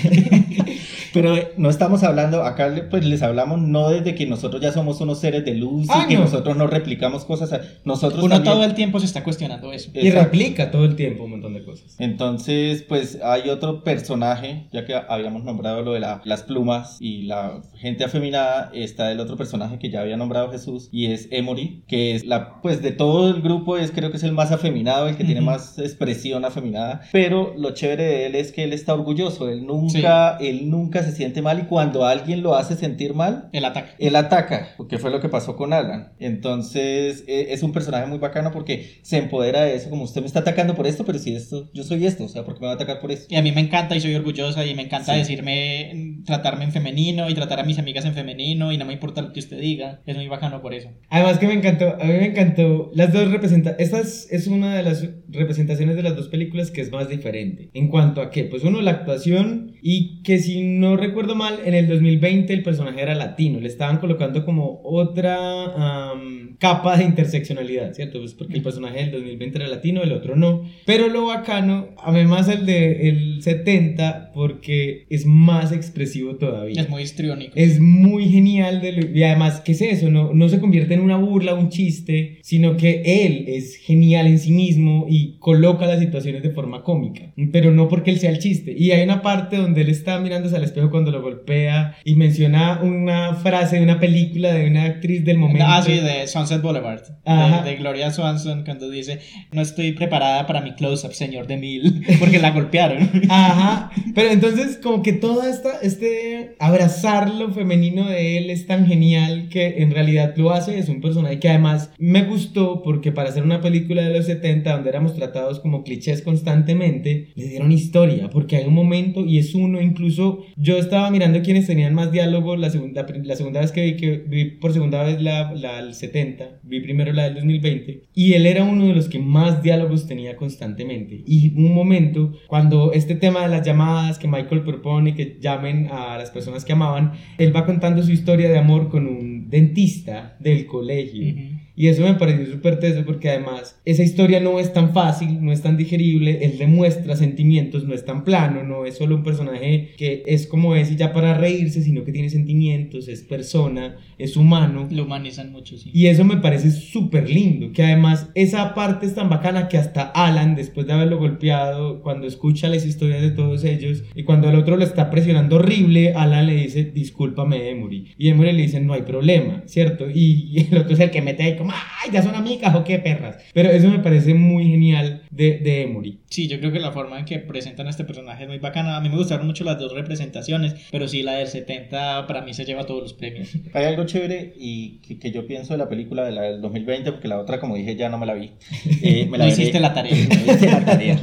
[laughs]
Pero eh, no estamos hablando, acá pues les hablamos no desde que nosotros ya somos unos seres de luz y que
no.
nosotros no replicamos cosas, nosotros
Uno
también-
todo el tiempo se está cuestionando eso.
Y
Exacto.
replica todo el tiempo un montón de cosas.
Entonces, pues hay otro personaje, ya que habíamos nombrado lo de la- las plumas y la gente afeminada, está el otro personaje que ya había nombrado Jesús y es Emory, que es la, pues de todo el grupo es creo que es el más afeminado, el que tiene
Ujú.
más expresión afeminada, pero lo chévere de él es que él está orgulloso, él nunca, él nunca se siente mal y cuando alguien lo hace sentir mal,
El ataque.
él ataca, porque fue lo que pasó con Alan. Entonces, e- es un personaje muy bacano porque se empodera de eso, como usted me está atacando por esto, pero si esto, yo soy esto, o sea, ¿por qué me va a atacar por esto?
Y a mí me encanta y soy orgullosa y me encanta
Sí.
decirme, tratarme en femenino y tratar a mis amigas en femenino y no me importa lo que usted diga. Es muy bacano por eso.
Además que me encantó, a mí me encantó las dos representaciones, esta es, es una de las representaciones de las dos películas que es más diferente. En cuanto a que, pues uno, la actuación y que si no recuerdo mal, en el 2020 el personaje era latino, le estaban colocando como otra am, capa de interseccionalidad, ¿cierto? Pues porque el personaje del 2020 era latino, el otro no. Pero lo bacano, además el de el 70, porque es más expresivo todavía.
Es muy histriónico.
Es muy genial de lo- y además, ¿qué es eso? No, no se convierte en una burla, un chiste, sino que él es genial en sí mismo y coloca las situaciones de forma cómica, pero no porque él sea el chiste. Y hay una parte donde él está mirándose al espejo cuando lo golpea y menciona una frase de una película de una actriz del momento.
Ah, sí, de Sunset Boulevard.
Ajá.
De, de Gloria Swanson cuando dice, no estoy preparada para mi close-up, señor de mil, [laughs] porque la golpearon. [laughs]
Ajá, pero entonces como que toda esta, este abrazar lo femenino de él es tan genial que en realidad lo hace, es un personaje que además me gustó porque para hacer una película de los 70 donde éramos tratados como clichés constantemente, le dieron historia, porque hay un momento y es uno, incluso yo estaba mirando quienes tenían más diálogo la segunda, la segunda vez que vi, que vi por segunda vez la, la del 70, vi primero la del 2020, y él era uno de los que más diálogos tenía constantemente. Y un momento, cuando este tema de las llamadas que Michael propone que llamen a las personas que amaban, él va contando su historia de amor con un dentista del colegio. Y eso me pareció súper teso porque además esa historia no es tan fácil, no es tan digerible, él demuestra sentimientos, no es tan plano, no es solo un personaje que es como es y ya para reírse, sino que tiene sentimientos, es persona, es humano.
Lo humanizan mucho, sí.
Y eso me parece súper lindo, que además esa parte es tan bacana que hasta Alan, después de haberlo golpeado, cuando escucha las historias de todos ellos y cuando el otro lo está presionando horrible, Alan le dice, discúlpame Emory. Y Emory le dice, no hay problema, ¿cierto? Y, y [laughs] el otro es el que mete ahí como, ay, ya son amigas o qué perras. Pero eso me parece muy genial de, de Emory.
Sí, yo creo que la forma en que presentan a este personaje es muy bacana. A mí me gustaron mucho las dos representaciones, pero sí, la del 70 para mí se lleva todos los premios. [laughs]
Hay algo chévere y que, que yo pienso de la película de la del 2020, porque la otra, como dije, ya no me la vi. [laughs] Eh, me
No
veré-
hiciste la tarea. [laughs]
No hice la tarea.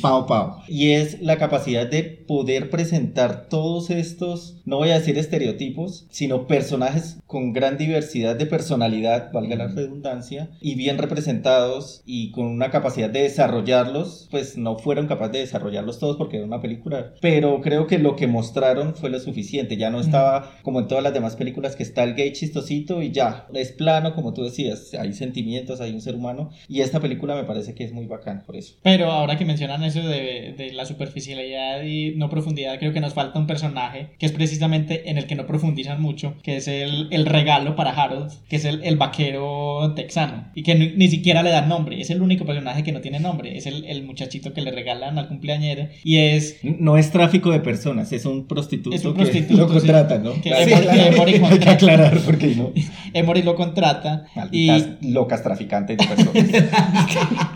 Pau, pau. Y es la capacidad de poder presentar todos estos, no voy a decir estereotipos, sino personajes con gran diversidad de personalidad, valga la redundancia, y bien representados y con una capacidad de desarrollarlos, pues no fueron capaces de desarrollarlos todos porque era una película, pero creo que lo que mostraron fue lo suficiente, ya no estaba como en todas las demás películas que está el gay chistosito y ya, es plano como tú decías, hay sentimientos, hay un ser humano y esta película me parece que es muy bacán por eso.
Pero ahora que mencionan eso de, de la superficialidad y no profundidad, creo que nos falta un personaje que es precisamente en el que no profundizan mucho, que es el, el regalo para Harold, que es el, el vaquero texano y que ni, ni siquiera le dan nombre, es el único personaje que no tiene nombre, es el, el muchachito que le regalan al cumpleañero y es...
No es tráfico de personas, es un prostituto,
Es un
que
prostituto,
lo
sí.
contratan, ¿no?
Que
Claro,
Emory-
claro,
que Emory [laughs]
hay que
contrata.
aclarar porque no. [laughs]
Emory lo contrata y,
Malditas locas traficantes de personas.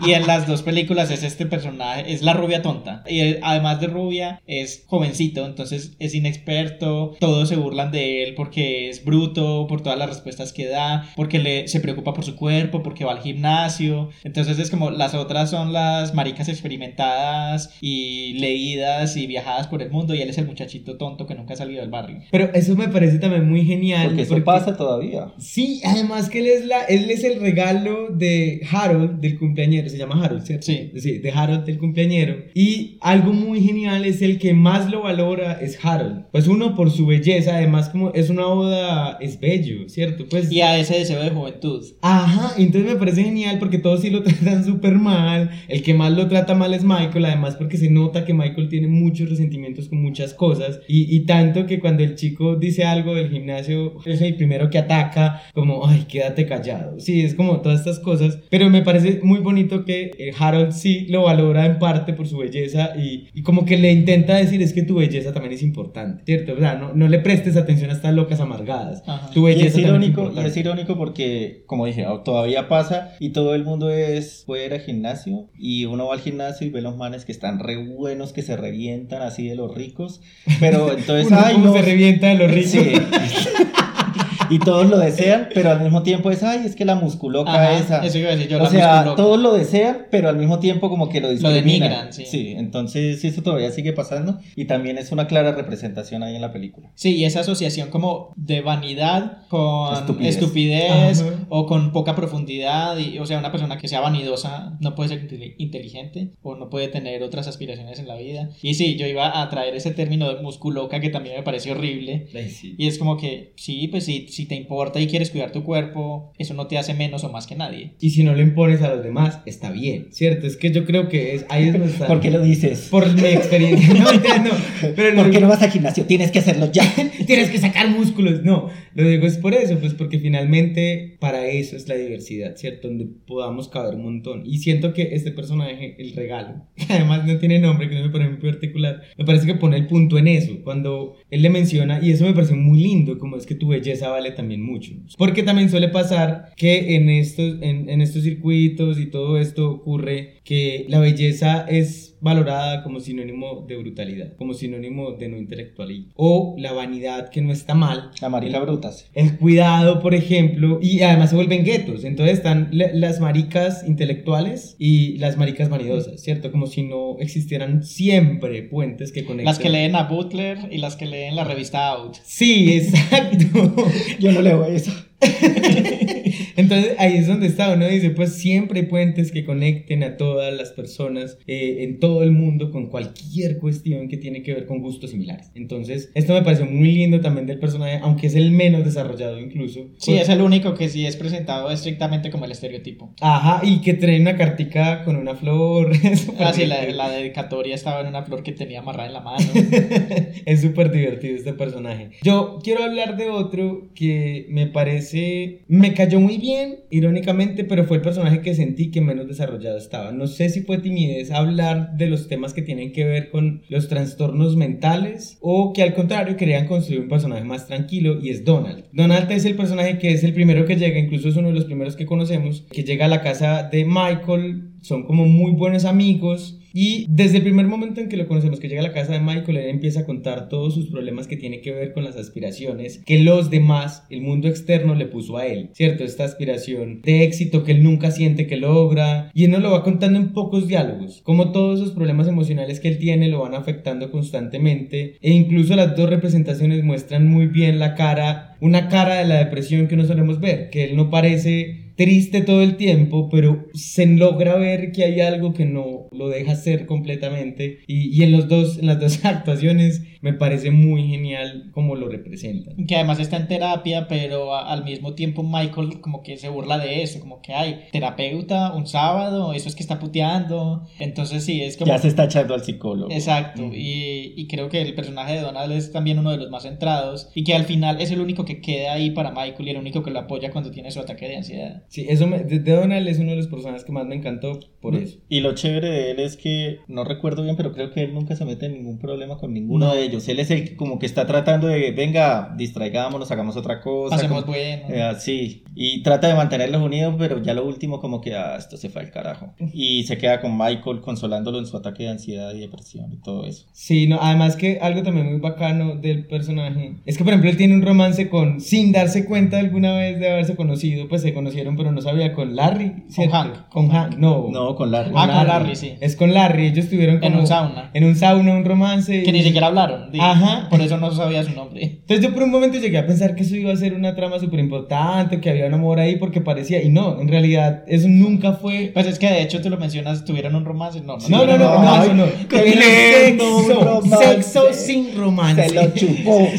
[laughs]
y en las dos películas es este personaje, es la rubia tonta. Y él, además de rubia, es jovencito, entonces es inexperto, todos se burlan de él porque es bruto, por todas las respuestas que da, porque le, se preocupa por su cuerpo, porque va al gimnasio. Entonces es como las otras son las maricas experimentadas y leídas y viajadas por el mundo y él es el muchachito tonto que nunca ha salido del barrio.
Pero eso me parece también muy genial.
Porque eso pasa todavía.
Sí, además que él es, la, él es el regalo de Harold del cumpleañero. Se llama Harold, ¿cierto?
Sí.
de Harold del cumpleañero. Y algo muy genial es el que más lo valora es Harold. Pues uno por su belleza, además como es una boda, es bello, ¿cierto? Pues...
Y a ese deseo de juventud.
Ajá, entonces me parece genial porque todos sí lo [laughs] tratan súper mal. El que más lo trata mal es Michael, además porque se nota que Michael tiene muchos resentimientos con muchas cosas. Y, y tanto que cuando el chico dice algo del gimnasio, es el primero que ataca, como, ay, quédate callado. Sí, es como todas estas cosas. Pero me parece muy bonito que eh, Harold sí lo valora en parte por su belleza y, y como que le intenta decir es que tu belleza también es importante, ¿cierto? O sea, no, no le prestes atención a estas locas amargadas.
Ajá.
Tu
Y
belleza
es
también
irónico, y
importante.
es irónico porque, como dije, todavía pasa y todo el mundo es, puede ir al gimnasio y uno va al gimnasio y ve los manes que están re buenos, que se revientan así de los ricos, pero [laughs] entonces,
Uno
ay,
como
no,
se revienta de los ricos.
Sí. [laughs] y todos lo desean, pero al mismo tiempo es, ay, es que la musculoca
Ajá,
esa.
eso iba a decir yo,
o
la
sea,
musculoca.
todos lo desean, pero al mismo tiempo como que lo discriminan.
denigran, sí.
Sí, entonces eso todavía sigue pasando y también es una clara representación ahí en la película.
Sí, y esa asociación como de vanidad con
Estupidez.
estupidez, o con poca profundidad. Y, o sea, una persona que sea vanidosa no puede ser inte- inteligente o no puede tener otras aspiraciones en la vida. Y sí, yo iba a traer ese término de musculoca que también me parece horrible.
Sí.
Y es como que, sí, pues si, si te importa y quieres cuidar tu cuerpo, eso no te hace menos o más que nadie.
Y si no le impones a los demás, está bien, ¿cierto? Es que yo creo que es, ahí es donde está.
¿Por qué lo dices?
Por mi experiencia. [laughs] No, no. Pero
¿Por
lo-
qué no vas al gimnasio? Tienes que hacerlo ya. [laughs]
Tienes que sacar músculos. No, lo digo es por eso, pues porque finalmente para eso es la diversidad, ¿cierto? Donde podamos caber un montón. Y siento que este personaje, el regalo, [laughs] que además no tiene nombre, que no me parece muy particular, me parece que pone el punto en eso. Cuando él le menciona, y eso me parece muy lindo, como es que tu belleza vale también mucho. Porque también suele pasar que en estos, en, estos circuitos y todo esto ocurre que la belleza es valorada como sinónimo de brutalidad, como sinónimo de no intelectualidad. O la vanidad, que no está mal.
La marica brutas.
El cuidado, por ejemplo, y además se vuelven guetos. Entonces están la- las maricas intelectuales y las maricas vanidosas, ¿cierto? Como si no existieran siempre puentes que conecten.
Las que leen a Butler y las que leen la revista Out.
Sí, exacto. [laughs]
Yo no leo eso. [laughs]
Entonces ahí es donde está, uno dice, pues siempre hay puentes que conecten a todas las personas eh, en todo el mundo con cualquier cuestión que tiene que ver con gustos similares. Entonces, esto me pareció muy lindo también del personaje, aunque es el menos desarrollado incluso.
Sí, es el único que sí es presentado estrictamente como el estereotipo.
Ajá, y que trae una cartica con una flor. [laughs]
Ah, sí, la, la dedicatoria estaba en una flor que tenía amarrada en la mano. [laughs]
es súper divertido este personaje. Yo quiero hablar de otro que me parece, me cayó muy bien, irónicamente, pero fue el personaje que sentí que menos desarrollado estaba. No sé si fue timidez hablar de los temas que tienen que ver con los trastornos mentales o que al contrario querían construir un personaje más tranquilo y es Donald. Donald es el personaje que es el primero que llega, incluso es uno de los primeros que conocemos, que llega a la casa de Michael, son como muy buenos amigos. Y desde el primer momento en que lo conocemos, que llega a la casa de Michael, él empieza a contar todos sus problemas que tiene que ver con las aspiraciones que los demás, el mundo externo, le puso a él, ¿cierto? Esta aspiración de éxito que él nunca siente que logra. Y él nos lo va contando en pocos diálogos, como todos esos problemas emocionales que él tiene lo van afectando constantemente. E incluso las dos representaciones muestran muy bien la cara, una cara de la depresión que no solemos ver, que él no parece triste todo el tiempo, pero se logra ver que hay algo que no lo deja ser completamente. Y, y en, los dos, en las dos [laughs] actuaciones me parece muy genial cómo lo representan.
Que además está en terapia, pero a- al mismo tiempo Michael como que se burla de eso, como que hay terapeuta un sábado, eso es que está puteando. Entonces sí, es como...
Ya se está echando al psicólogo.
Exacto, y, y creo que el personaje de Donald es también uno de los más centrados y que al final es el único que queda ahí para Michael y el único que lo apoya cuando tiene su ataque de ansiedad.
Sí, eso me, de, de Donald es uno de los personajes que más me encantó por eso.
Y lo chévere de él es que, no recuerdo bien, pero creo que él nunca se mete en ningún problema con ninguno de ellos. Él es el que como que está tratando de, venga, distraigámonos, hagamos otra cosa.
Hacemos
como-
bueno.
Eh, sí, y trata de mantenerlos unidos, pero ya lo último como que, ah, esto se fue al carajo. Y se queda con Michael consolándolo en su ataque de ansiedad y depresión y todo eso.
Sí, no, además que algo también muy bacano del personaje es que, por ejemplo, él tiene un romance con, sin darse cuenta alguna vez de haberse conocido, pues se conocieron, pero no sabía, con Larry, ¿cierto?
Hank.
Con Hank, no.
No, con Larry.
Ah, con Larry, sí.
Es con Larry, ellos estuvieron
En
como
un sauna.
En un sauna, un romance.
Que ni siquiera hablaron.
Ajá.
Por eso no sabía su nombre.
Entonces yo por un momento llegué a pensar que eso iba a ser una trama súper importante, que había un amor ahí porque parecía, y no, en realidad eso nunca fue...
Pues es que de hecho tú lo mencionas, tuvieron un romance. No,
No, no, no, no, eso no. sexo, sexo sin romance.
Se lo chupó. [laughs]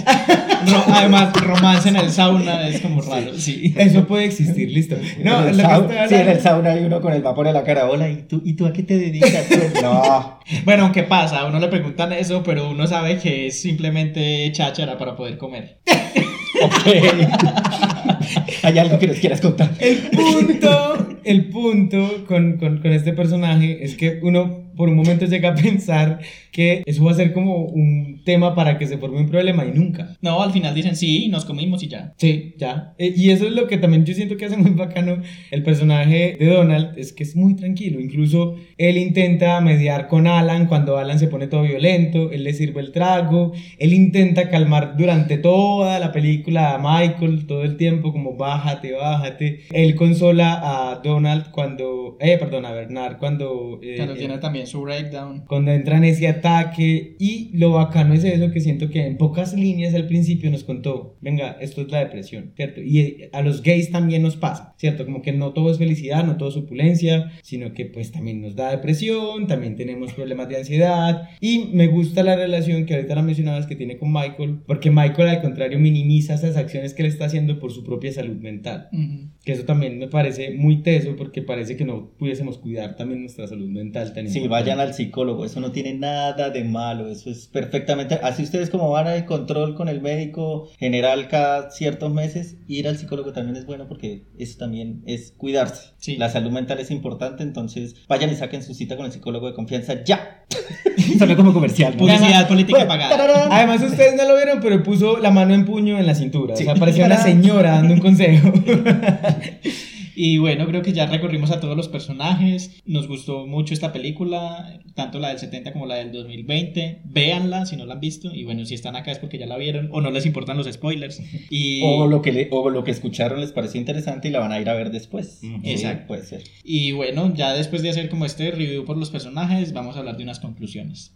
Ro- además, romance en el sauna es como raro, sí.
Eso puede existir, listo. No,
En el
que
sau-
estoy
sí, en el sauna hay uno con el vapor en la cara. Hola, ¿y tú, ¿y tú a qué te dedicas? [laughs] no.
Bueno, aunque pasa, a uno le preguntan eso, pero uno sabe que es simplemente cháchara para poder comer. [laughs] [laughs]
¿Hay algo que nos quieras contar?
El punto, el punto con, con, con este personaje es que uno por un momento llega a [laughs] pensar que eso va a ser como un tema para que se forme un problema y nunca.
No, al final dicen sí, nos comimos y ya.
Sí, ya. Eh, y eso es lo que también yo siento que hace muy bacano el personaje de Donald, es que es muy tranquilo. Incluso él intenta mediar con Alan cuando Alan se pone todo violento, él le sirve el trago, él intenta calmar durante toda la película a Michael todo el tiempo, como bájate, bájate. Él consola a Donald cuando, eh, perdón, a Bernard cuando... eh,
Cuando tiene también su breakdown.
cuando entra en ese ataque y lo bacano es eso que siento que en pocas líneas al principio nos contó, venga, esto es la depresión, ¿cierto? Y eh, a los gays también nos pasa, ¿cierto? Como que no todo es felicidad, no todo es opulencia, sino que pues también nos da depresión, también tenemos problemas de ansiedad y me gusta la relación que ahorita la mencionabas que tiene con Michael, porque Michael al contrario minimiza esas acciones que él está haciendo por su propia salud mental.
Ujú.
Que eso también me parece muy teso porque parece que no pudiésemos cuidar también nuestra salud mental. tan
Sí. Vayan al psicólogo, eso no tiene nada de malo, eso es perfectamente, así ustedes como van al control con el médico general cada ciertos meses, ir al psicólogo también es bueno porque eso también es cuidarse.
Sí.
La salud mental es importante, entonces vayan y saquen su cita con el psicólogo de confianza ya. [laughs] Sonó como comercial. ¿no?
Publicidad política
Bueno,
pagada.
tararán.
Además, ustedes no lo vieron, pero puso la mano en puño en la cintura.
Sí.
O sea, parecía [laughs] una señora dando un consejo. [laughs]
Y bueno, creo que ya recorrimos a todos los personajes. Nos gustó mucho esta película, tanto la del 70 como la del 2020. Véanla si no la han visto. Y bueno, si están acá es porque ya la vieron o no les importan los spoilers. [laughs] Y,
O lo, que le- o lo que escucharon les pareció interesante y la van a ir a ver después. Sí,
Exacto.
puede ser.
y bueno, ya después de hacer como este review por los personajes, vamos a hablar de unas conclusiones.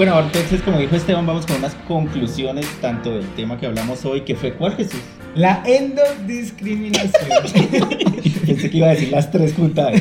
Bueno, entonces como dijo Esteban, vamos con unas conclusiones tanto del tema que hablamos hoy, que fue ¿cuál Jesús?
La endodiscriminación. [laughs]
Pensé que iba a decir las tres juntas.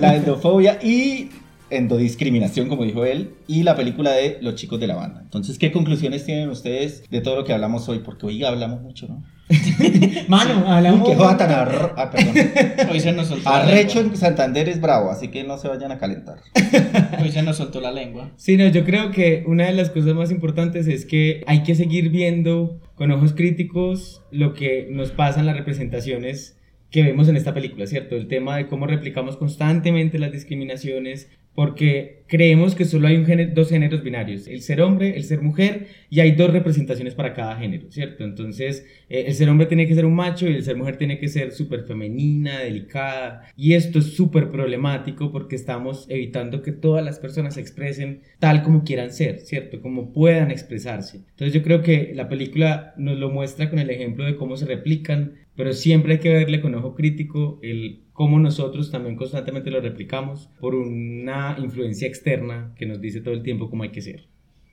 La endofobia y endodiscriminación, como dijo él, y la película de Los chicos de la banda. Entonces, ¿qué conclusiones tienen ustedes de todo lo que hablamos hoy? Porque hoy hablamos mucho, ¿no? [laughs]
Mano,
Uy,
hablamos.
qué joda tan arro- ah, perdón. [laughs]
Hoy se nos soltó la
Arrecho en Santander es bravo, así que no se vayan a calentar. [laughs]
Hoy se nos soltó la lengua.
Sí, no, yo creo que una de las cosas más importantes es que hay que seguir viendo con ojos críticos lo que nos pasa en las representaciones que vemos en esta película, ¿cierto? El tema de cómo replicamos constantemente las discriminaciones, porque creemos que solo hay dos géneros binarios, el ser hombre, el ser mujer, y hay dos representaciones para cada género, ¿cierto? Entonces, eh, el ser hombre tiene que ser un macho y el ser mujer tiene que ser súper femenina, delicada, y esto es súper problemático porque estamos evitando que todas las personas se expresen tal como quieran ser, ¿cierto? Como puedan expresarse. Entonces, yo creo que la película nos lo muestra con el ejemplo de cómo se replican, pero siempre hay que verle con ojo crítico el cómo nosotros también constantemente lo replicamos por una influencia externa que nos dice todo el tiempo cómo hay que ser.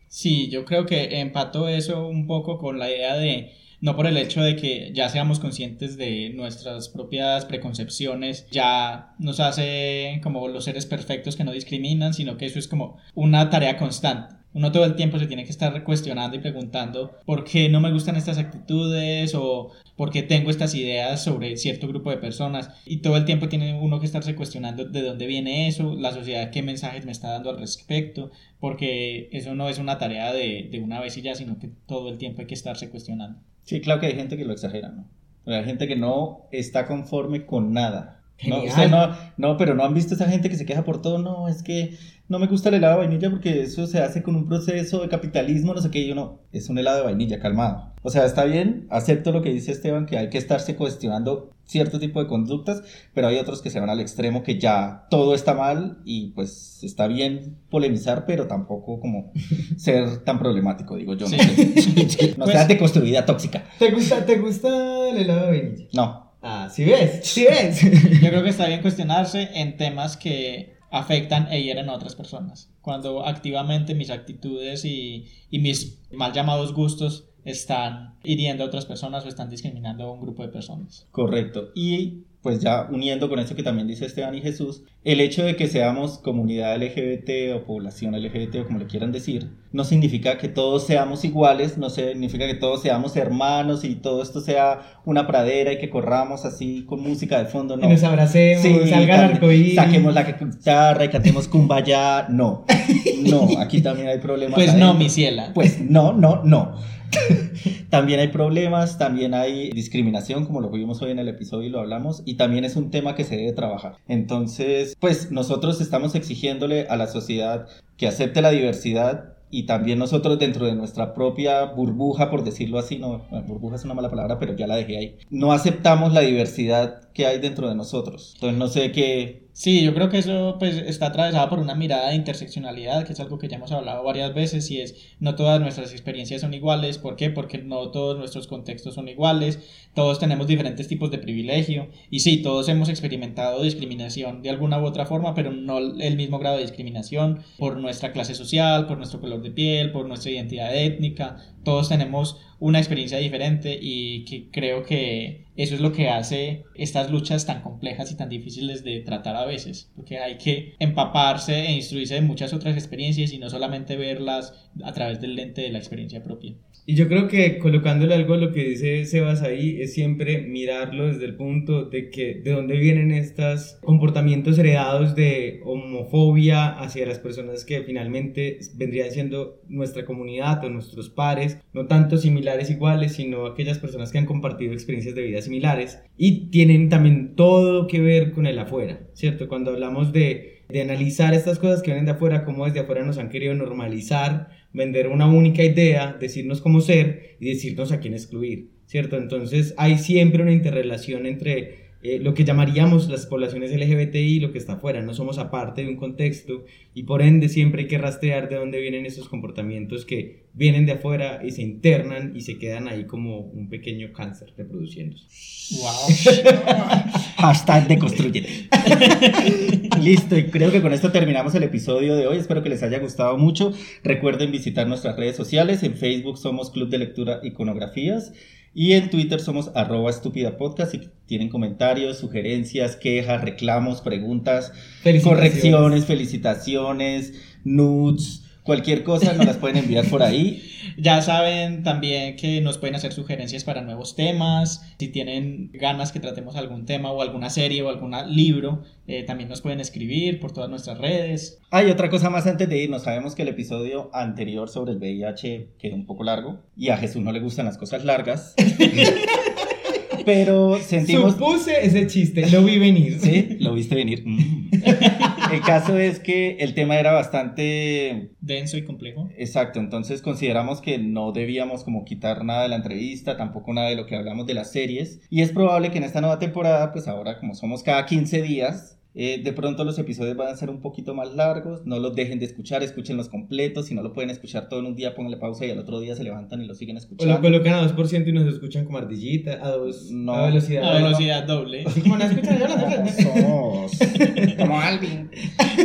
Sí, yo creo que empato eso un poco con la idea de, no por el hecho de que ya seamos conscientes de nuestras propias preconcepciones, ya nos hace como los seres perfectos que no discriminan, sino que eso es como una tarea constante. Uno todo el tiempo se tiene que estar cuestionando y preguntando por qué no me gustan estas actitudes o por qué tengo estas ideas sobre cierto grupo de personas. Y todo el tiempo tiene uno que estarse cuestionando de dónde viene eso, la sociedad qué mensajes me está dando al respecto, porque eso no es una tarea de, de una vez y ya, sino que todo el tiempo hay que estarse cuestionando.
Sí, claro que hay gente que lo exagera, ¿no? Hay gente que no está conforme con nada. No, usted no, no, pero no han visto esa gente que se queja por todo. No, es que no me gusta el helado de vainilla porque eso se hace con un proceso de capitalismo, no sé qué. Y yo no, es un helado de vainilla, calmado. O sea, está bien, acepto lo que dice Esteban, que hay que estarse cuestionando cierto tipo de conductas, pero hay otros que se van al extremo que ya todo está mal y pues está bien polemizar, pero tampoco como [laughs] ser tan problemático, digo yo. No, sé. [laughs] no
Pues-
seas deconstruida tóxica.
¿Te gusta, te gusta el helado de vainilla?
No.
Ah, ¿sí ves? [laughs] ¿Sí ves?
Yo creo que está bien cuestionarse en temas que afectan e hieren a otras personas. Cuando activamente mis actitudes y, y mis mal llamados gustos están hiriendo a otras personas o están discriminando a un grupo de personas.
Correcto. Y pues ya uniendo con eso que también dice Esteban y Jesús, el hecho de que seamos comunidad LGBT o población LGBT o como le quieran decir, no significa que todos seamos iguales, no significa que todos seamos hermanos y todo esto sea una pradera y que corramos así con música de fondo, no.
Y nos abracemos, salga el arcoíris.
Saquemos la guitarra y cantemos kumbaya, no. [laughs] No, aquí también hay problemas.
Pues no, mi ciela.
Pues no, no, no. [laughs] también hay problemas, también hay discriminación, como lo vimos hoy en el episodio y lo hablamos, y también es un tema que se debe trabajar. Entonces, pues nosotros estamos exigiéndole a la sociedad que acepte la diversidad y también nosotros dentro de nuestra propia burbuja, por decirlo así, no, burbuja es una mala palabra, pero ya la dejé ahí, no aceptamos la diversidad que hay dentro de nosotros. Entonces, no sé qué...
Sí, yo creo que eso pues está atravesado por una mirada de interseccionalidad, que es algo que ya hemos hablado varias veces y es no todas nuestras experiencias son iguales, ¿por qué? Porque no todos nuestros contextos son iguales, todos tenemos diferentes tipos de privilegio y sí, todos hemos experimentado discriminación de alguna u otra forma, pero no el mismo grado de discriminación por nuestra clase social, por nuestro color de piel, por nuestra identidad étnica, todos tenemos una experiencia diferente y que creo que eso es lo que hace estas luchas tan complejas y tan difíciles de tratar a veces, porque hay que empaparse e instruirse de muchas otras experiencias y no solamente verlas a través del lente de la experiencia propia.
Y yo creo que colocándole algo a lo que dice Sebas ahí es siempre mirarlo desde el punto de que de dónde vienen estos comportamientos heredados de homofobia hacia las personas que finalmente vendrían siendo nuestra comunidad o nuestros pares, no tanto similares iguales, sino aquellas personas que han compartido experiencias de vida similares y tienen también todo que ver con el afuera, ¿cierto? Cuando hablamos de, de analizar estas cosas que vienen de afuera, cómo desde afuera nos han querido normalizar, vender una única idea, decirnos cómo ser y decirnos a quién excluir, ¿cierto? Entonces hay siempre una interrelación entre eh, lo que llamaríamos las poblaciones LGBTI y lo que está afuera, no somos aparte de un contexto y por ende siempre hay que rastrear de dónde vienen esos comportamientos que vienen de afuera y se internan y se quedan ahí como un pequeño cáncer reproduciéndose.
¡Wow! [laughs]
Hashtag deconstruyete. [laughs] Listo, y creo que con esto terminamos el episodio de hoy. Espero que les haya gustado mucho. Recuerden visitar nuestras redes sociales. En Facebook somos Club de Lectura Iconografías. Y en Twitter somos arroba estúpida podcast. Si tienen comentarios, sugerencias, quejas, reclamos, preguntas,
Felicitaciones.
correcciones, felicitaciones, nudes, cualquier cosa, nos las pueden enviar por ahí. [laughs]
Ya saben también que nos pueden hacer sugerencias para nuevos temas. Si tienen ganas que tratemos algún tema o alguna serie o algún libro, eh, también nos pueden escribir por todas nuestras redes.
Hay otra cosa más antes de irnos. Sabemos que el episodio anterior sobre el VIH quedó un poco largo y a Jesús no le gustan las cosas largas. [laughs] Pero sentimos.
Supuse ese chiste, lo vi venir.
Sí, lo viste venir. Mm. [laughs] el caso es que el tema era bastante
denso y complejo.
Exacto, entonces consideramos que no debíamos como quitar nada de la entrevista, tampoco nada de lo que hablamos de las series. Y es probable que en esta nueva temporada, pues ahora como somos cada 15 días, eh, de pronto los episodios van a ser un poquito más largos, no los dejen de escuchar, escúchenlos completos, si no lo pueden escuchar todo en un día, pónganle pausa y al otro día se levantan y lo siguen escuchando.
O lo colocan a 2% y nos escuchan como ardillita, a, dos,
No.
a velocidad.
A velocidad doble.
Así como no escuchan yo las [laughs]
Somos
Como Alvin.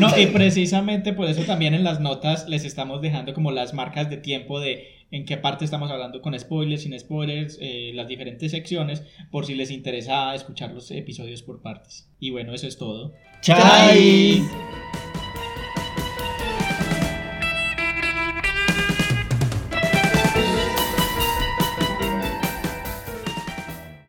No, y precisamente por eso también en las notas les estamos dejando como las marcas de tiempo de en qué parte estamos hablando con spoilers, sin spoilers, eh, las diferentes secciones, por si les interesa escuchar los episodios por partes. Y bueno, eso es todo.
¡Chai!